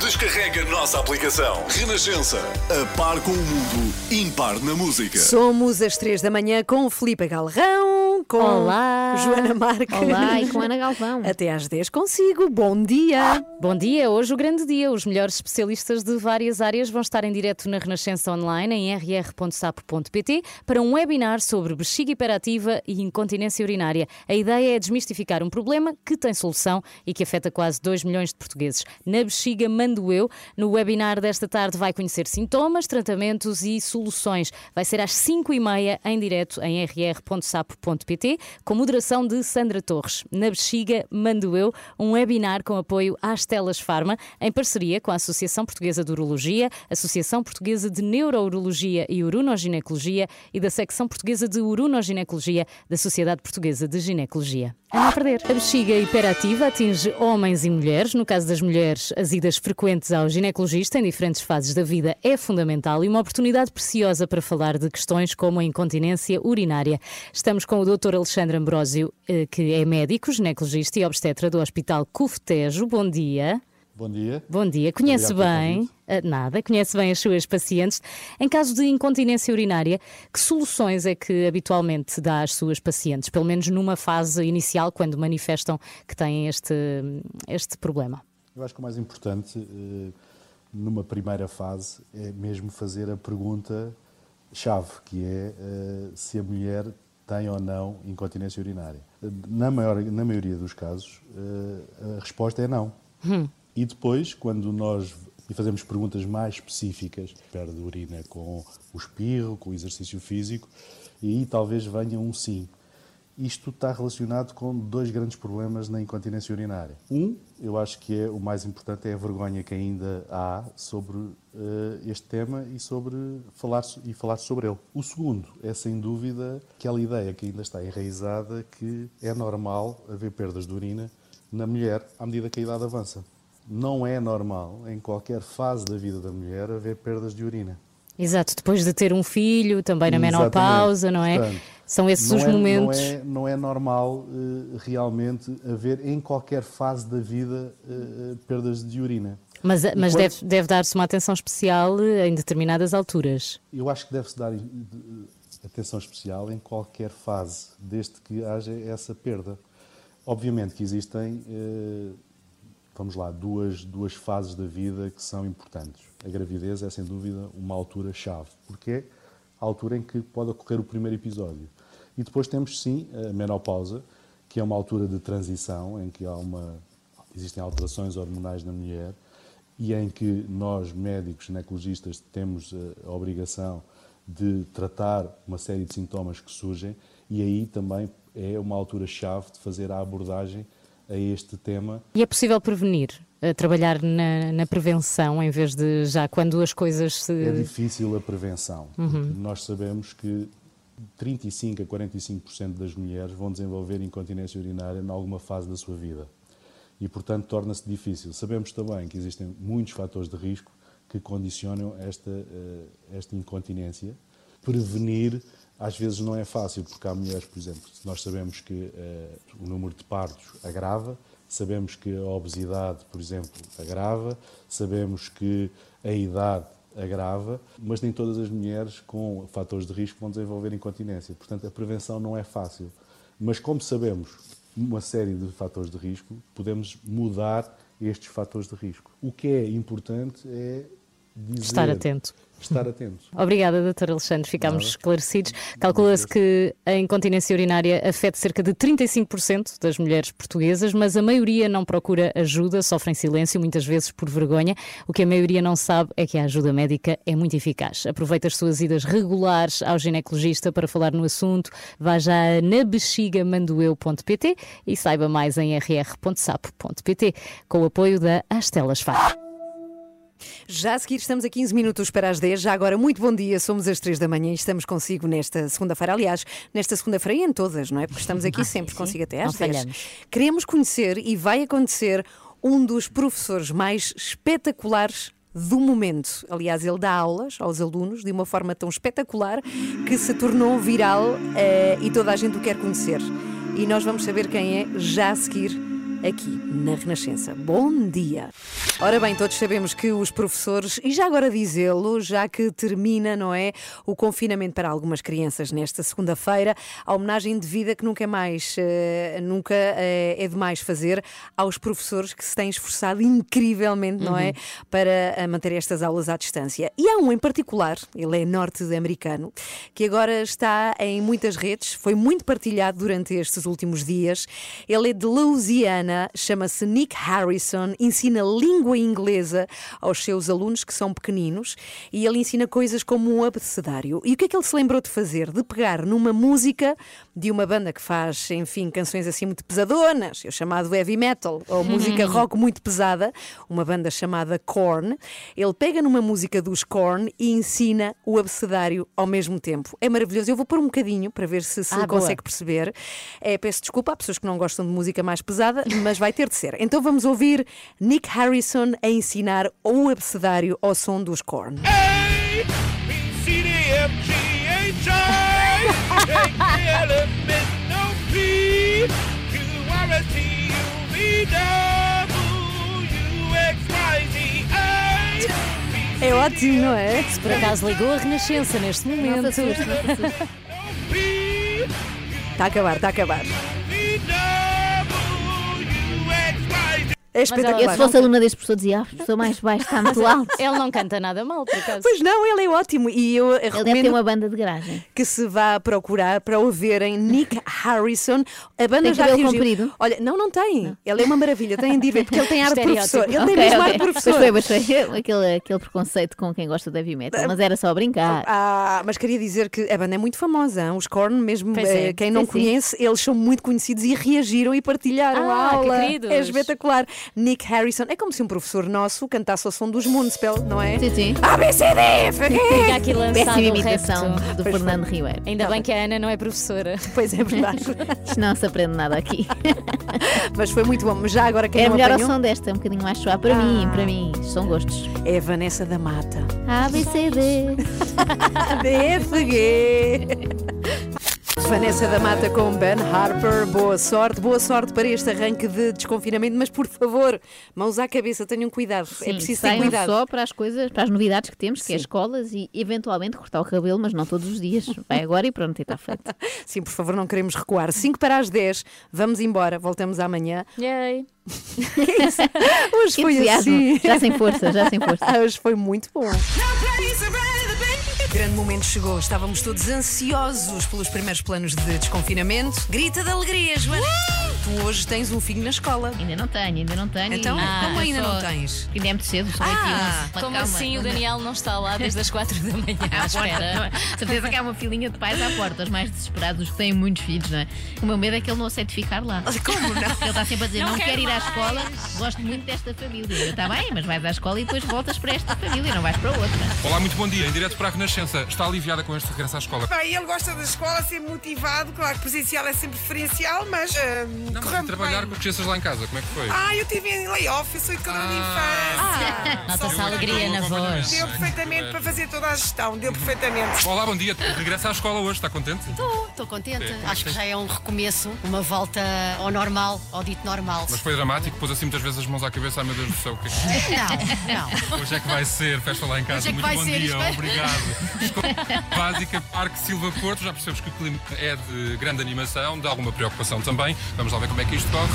Descarrega a nossa aplicação. Renascença. A par com o mundo, impar na música. Somos às três da manhã com o Filipe Galrão, com Olá. Joana Marques. Olá, e com Ana Galvão. [laughs] Até às 10 consigo. Bom dia. Bom dia, hoje o grande dia. Os melhores especialistas de várias áreas vão estar em direto na Renascença Online em rr.sapo.pt para um webinar sobre bexiga hiperativa e incontinência urinária. A ideia é desmistificar um problema que tem solução e que afeta quase 2 milhões de portugueses. Na bexiga mando eu. No webinar desta tarde vai conhecer sintomas, tratamentos e soluções. Vai ser às 5 e meia em direto em rr.sapo.pt com moderação de Sandra Torres. Na bexiga mando eu um webinar com apoio às Telas Farma em parceria com a Associação Portuguesa de Urologia, Associação Portuguesa de Neurourologia e Uronoginecologia e da Secção Portuguesa de Uronoginecologia da Sociedade Portuguesa de Ginecologia. A não perder. A bexiga hiperativa atinge homens e mulheres. No caso das mulheres, as idas frequentes ao ginecologista em diferentes fases da vida é fundamental e uma oportunidade preciosa para falar de questões como a incontinência urinária. Estamos com o Dr. Alexandre Ambrósio, eh, que é médico, ginecologista e obstetra do Hospital Cuftejo. Bom dia. Bom dia. Bom dia. Conhece Obrigado bem, ah, nada, conhece bem as suas pacientes. Em caso de incontinência urinária, que soluções é que habitualmente dá às suas pacientes, pelo menos numa fase inicial, quando manifestam que têm este, este problema? Eu acho que o mais importante eh, numa primeira fase é mesmo fazer a pergunta-chave, que é eh, se a mulher tem ou não incontinência urinária. Na, maior, na maioria dos casos, eh, a resposta é não. Hum. E depois, quando nós e fazemos perguntas mais específicas, perde urina com o espirro, com o exercício físico, e aí talvez venha um sim. Isto está relacionado com dois grandes problemas na incontinência urinária. Um, eu acho que é o mais importante, é a vergonha que ainda há sobre uh, este tema e sobre falar e falar sobre ele. O segundo é sem dúvida aquela ideia que ainda está enraizada que é normal haver perdas de urina na mulher à medida que a idade avança. Não é normal em qualquer fase da vida da mulher haver perdas de urina. Exato, depois de ter um filho, também na menopausa, não é? Portanto, São esses não os é- momentos. Não é, não é normal eh, realmente haver em qualquer fase da vida eh, perdas de urina. Mas, mas quando- deve, deve dar-se uma atenção especial eh, em determinadas alturas. Eu acho que deve-se dar eh, atenção especial em qualquer fase, desde que haja essa perda. Obviamente que existem, eh, vamos lá, duas, duas fases da vida que são importantes. A gravidez é, sem dúvida, uma altura-chave, porque é a altura em que pode ocorrer o primeiro episódio. E depois temos, sim, a menopausa, que é uma altura de transição, em que há uma, existem alterações hormonais na mulher e em que nós, médicos, ginecologistas, temos eh, a obrigação de tratar uma série de sintomas que surgem e aí também é uma altura-chave de fazer a abordagem a este tema. E é possível prevenir, eh, trabalhar na, na prevenção em vez de já quando as coisas se. É difícil a prevenção. Uhum. Nós sabemos que 35 a 45% das mulheres vão desenvolver incontinência urinária em alguma fase da sua vida. E, portanto, torna-se difícil. Sabemos também que existem muitos fatores de risco que condicionam esta, eh, esta incontinência. Prevenir, às vezes, não é fácil, porque há mulheres, por exemplo, nós sabemos que eh, o número de partos agrava, sabemos que a obesidade, por exemplo, agrava, sabemos que a idade agrava, mas nem todas as mulheres com fatores de risco vão desenvolver incontinência. Portanto, a prevenção não é fácil. Mas como sabemos uma série de fatores de risco, podemos mudar estes fatores de risco. O que é importante é dizer, Estar atento. Estar atento. Obrigada, Dr. Alexandre. Ficámos Nada. esclarecidos. Calcula-se que a incontinência urinária afeta cerca de 35% das mulheres portuguesas, mas a maioria não procura ajuda, sofre em silêncio, muitas vezes por vergonha. O que a maioria não sabe é que a ajuda médica é muito eficaz. Aproveita as suas idas regulares ao ginecologista para falar no assunto. Vá já a nabexigamandoeu.pt e saiba mais em rr.sapo.pt com o apoio da Astelas Far. Já a seguir estamos a 15 minutos para as 10. Já agora, muito bom dia. Somos às 3 da manhã e estamos consigo nesta segunda-feira. Aliás, nesta segunda-feira e em todas, não é? Porque estamos aqui [laughs] sempre consigo até às Não 10. falhamos. Queremos conhecer e vai acontecer um dos professores mais espetaculares do momento. Aliás, ele dá aulas aos alunos de uma forma tão espetacular que se tornou viral eh, e toda a gente o quer conhecer. E nós vamos saber quem é já a seguir aqui na Renascença. Bom dia! Ora bem, todos sabemos que os professores, e já agora dizê-lo, já que termina, não é, o confinamento para algumas crianças nesta segunda-feira, a homenagem de vida que nunca é mais, eh, nunca eh, é demais fazer aos professores que se têm esforçado incrivelmente, não é, Uhum. para eh, manter estas aulas à distância. E há um em particular, ele é norte-americano, que agora está em muitas redes, foi muito partilhado durante estes últimos dias. Ele é de Louisiana, chama-se Nick Harrison, ensina língua inglesa aos seus alunos que são pequeninos e ele ensina coisas como um abecedário. E o que é que ele se lembrou de fazer? De pegar numa música de uma banda que faz, enfim, canções assim muito pesadonas, o chamado heavy metal, ou música rock muito pesada, uma banda chamada Korn. Ele pega numa música dos Korn e ensina o abecedário ao mesmo tempo. É maravilhoso. Eu vou pôr um bocadinho para ver se se Ah, boa. consegue perceber. É, peço desculpa a pessoas que não gostam de música mais pesada, mas vai ter de ser. Então vamos ouvir Nick Harrison a ensinar o abecedário ao som dos Korn. [laughs] É ótimo, não é? Se por acaso ligou a Renascença neste momento. Não não. Está a acabar, está a acabar. É espetacular. Eu, se fosse aluna deste professor, dizia: ah, professor mais baixo está muito alto. Ele não canta nada mal, por acaso. Pois não, ele é ótimo. E eu Ele deve ter uma banda de garagem. que se vá procurar para ouvirem Nick Harrison. A banda Tem já reagiu. comprido? Olha, não, não tem. Ele é uma maravilha, tem de ver, porque ele tem ar de professor. Ele tem Ok, mesmo ar ok. de professor. Pois foi, pois foi. Aquele, aquele preconceito com quem gosta de heavy metal. Mas era só brincar. Ah, mas queria dizer que a banda é muito famosa. Os Korn, mesmo eh, é. quem não Sim, sim. conhece, eles são muito conhecidos e reagiram e partilharam Ah, a que aula. queridos. É espetacular. Nick Harrison é como se um professor nosso cantasse ao som dos Municipal, não é? Sim, sim. ABCD! Fica aqui lançado Péssima o imitação do Pois Fernando Ribeiro. Ainda bem que a Ana não é professora. [laughs] Pois é verdade. Não se aprende nada aqui. [laughs] mas foi muito bom. Mas Já agora quem É melhor apanhou som desta, um bocadinho mais suave. Para mim, para mim, são gostos. é a Vanessa da Mata. A, B, C, D. [laughs] DFG. Vanessa da Mata com Ben Harper, boa sorte, boa sorte para este arranque de desconfinamento, mas por favor, mãos à cabeça, tenham cuidado, é Sim, preciso ter cuidado. só para as coisas, para as novidades que temos, que é Sim. escolas e eventualmente cortar o cabelo, mas não todos os dias. Vai agora e pronto, e está feito. [laughs] Sim, por favor, não queremos recuar. 5 para as 10, vamos embora, voltamos amanhã. Yay. [laughs] Hoje Que foi entusiasmo. assim. Já sem força, já sem força. [laughs] Hoje foi muito bom. Grande momento chegou, estávamos todos ansiosos pelos primeiros planos de desconfinamento. Grita de alegria, Joana! Tu hoje tens um filho na escola. Ainda não tenho, ainda não tenho. Então, E- como ainda só- não tens? Ainda é muito cedo, são Ah, 8 e 11. Como Calma, assim o Daniel não está lá desde as 4 da manhã [laughs] à espera? porta. Certeza que há uma filinha de pais à porta, os mais desesperados, os que têm muitos filhos, não é? O meu medo é que ele não aceite ficar lá. Como não? Ele está sempre a dizer: Não não, quero ir à mais." escola, gosto muito desta família. Eu, Está bem, mas vais à escola e depois voltas para esta família, não vais para outra. Olá, muito bom dia. Em direto para a Renascença. Está aliviada com este regresso à escola? Bem, ele gosta da escola, sempre motivado, claro que presencial é sempre preferencial, mas ah, Não, mas e trabalhar bem. com as crianças lá em casa, como é que foi? Ah, eu tive em layoff, eu sou educadora de infância. Nota-se Só a alegria na voz. Deu perfeitamente para fazer toda a gestão, deu perfeitamente. Olá, bom dia. Regressa à escola hoje, está contente? Estou, estou contente. É, Acho que já é um recomeço, uma volta ao normal, ao dito normal. Mas foi dramático, pôs assim muitas vezes as mãos à cabeça. Ai meu Deus do céu, o que é que Não, não. Hoje é que vai ser, festa lá em casa. Hoje é que Muito vai bom ser, dia, vai- obrigado. [laughs] Básica Parque Silva Porto, já percebes que o clima é de grande animação, de alguma preocupação também. Vamos lá ver como é que isto corre.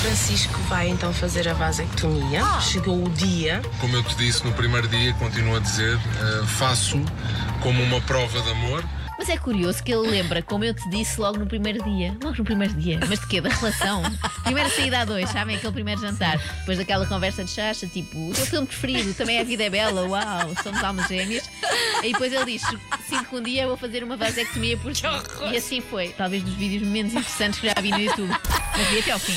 Francisco vai então fazer a vasectomia. Chegou o dia. Como eu te disse no primeiro dia, continuo a dizer, eh, faço como uma prova de amor. Mas é curioso que ele lembra, como eu te disse logo no primeiro dia. Logo no primeiro dia. Mas de quê? Da relação? Primeira saída a dois, sabem? Aquele primeiro jantar. Depois daquela conversa de chacha, tipo, o teu filme preferido, também A Vida é Bela, uau, somos almas gêmeas. E depois ele diz: sinto que um dia eu vou fazer uma vasectomia por ti. E assim foi. Talvez dos vídeos menos interessantes que já vi no YouTube. Mas vi até ao fim.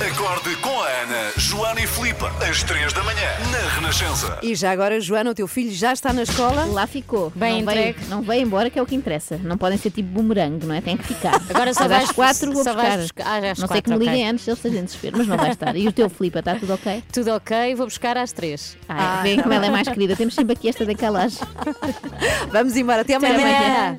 Acorde com a Ana, Joana e Filipe, às 3 da manhã, na Renascença. E já agora, Joana, o teu filho já está na escola? Lá ficou. Bem não, veio, entregue. não veio embora, que é o que interessa. Não podem ser tipo bumerangue, não é? Tem que ficar. [laughs] Agora só vais- às quatro vou só buscar. vais buscar- ah, não sei que quatro, me liguem ok. antes, ele seja desespero, mas não vai estar. E o teu Filipe, está tudo ok? Tudo ok, vou buscar às 3. Ah, Veem como ela é mais querida. Temos sempre aqui esta decalagem. Vamos embora, até Até amanhã. amanhã.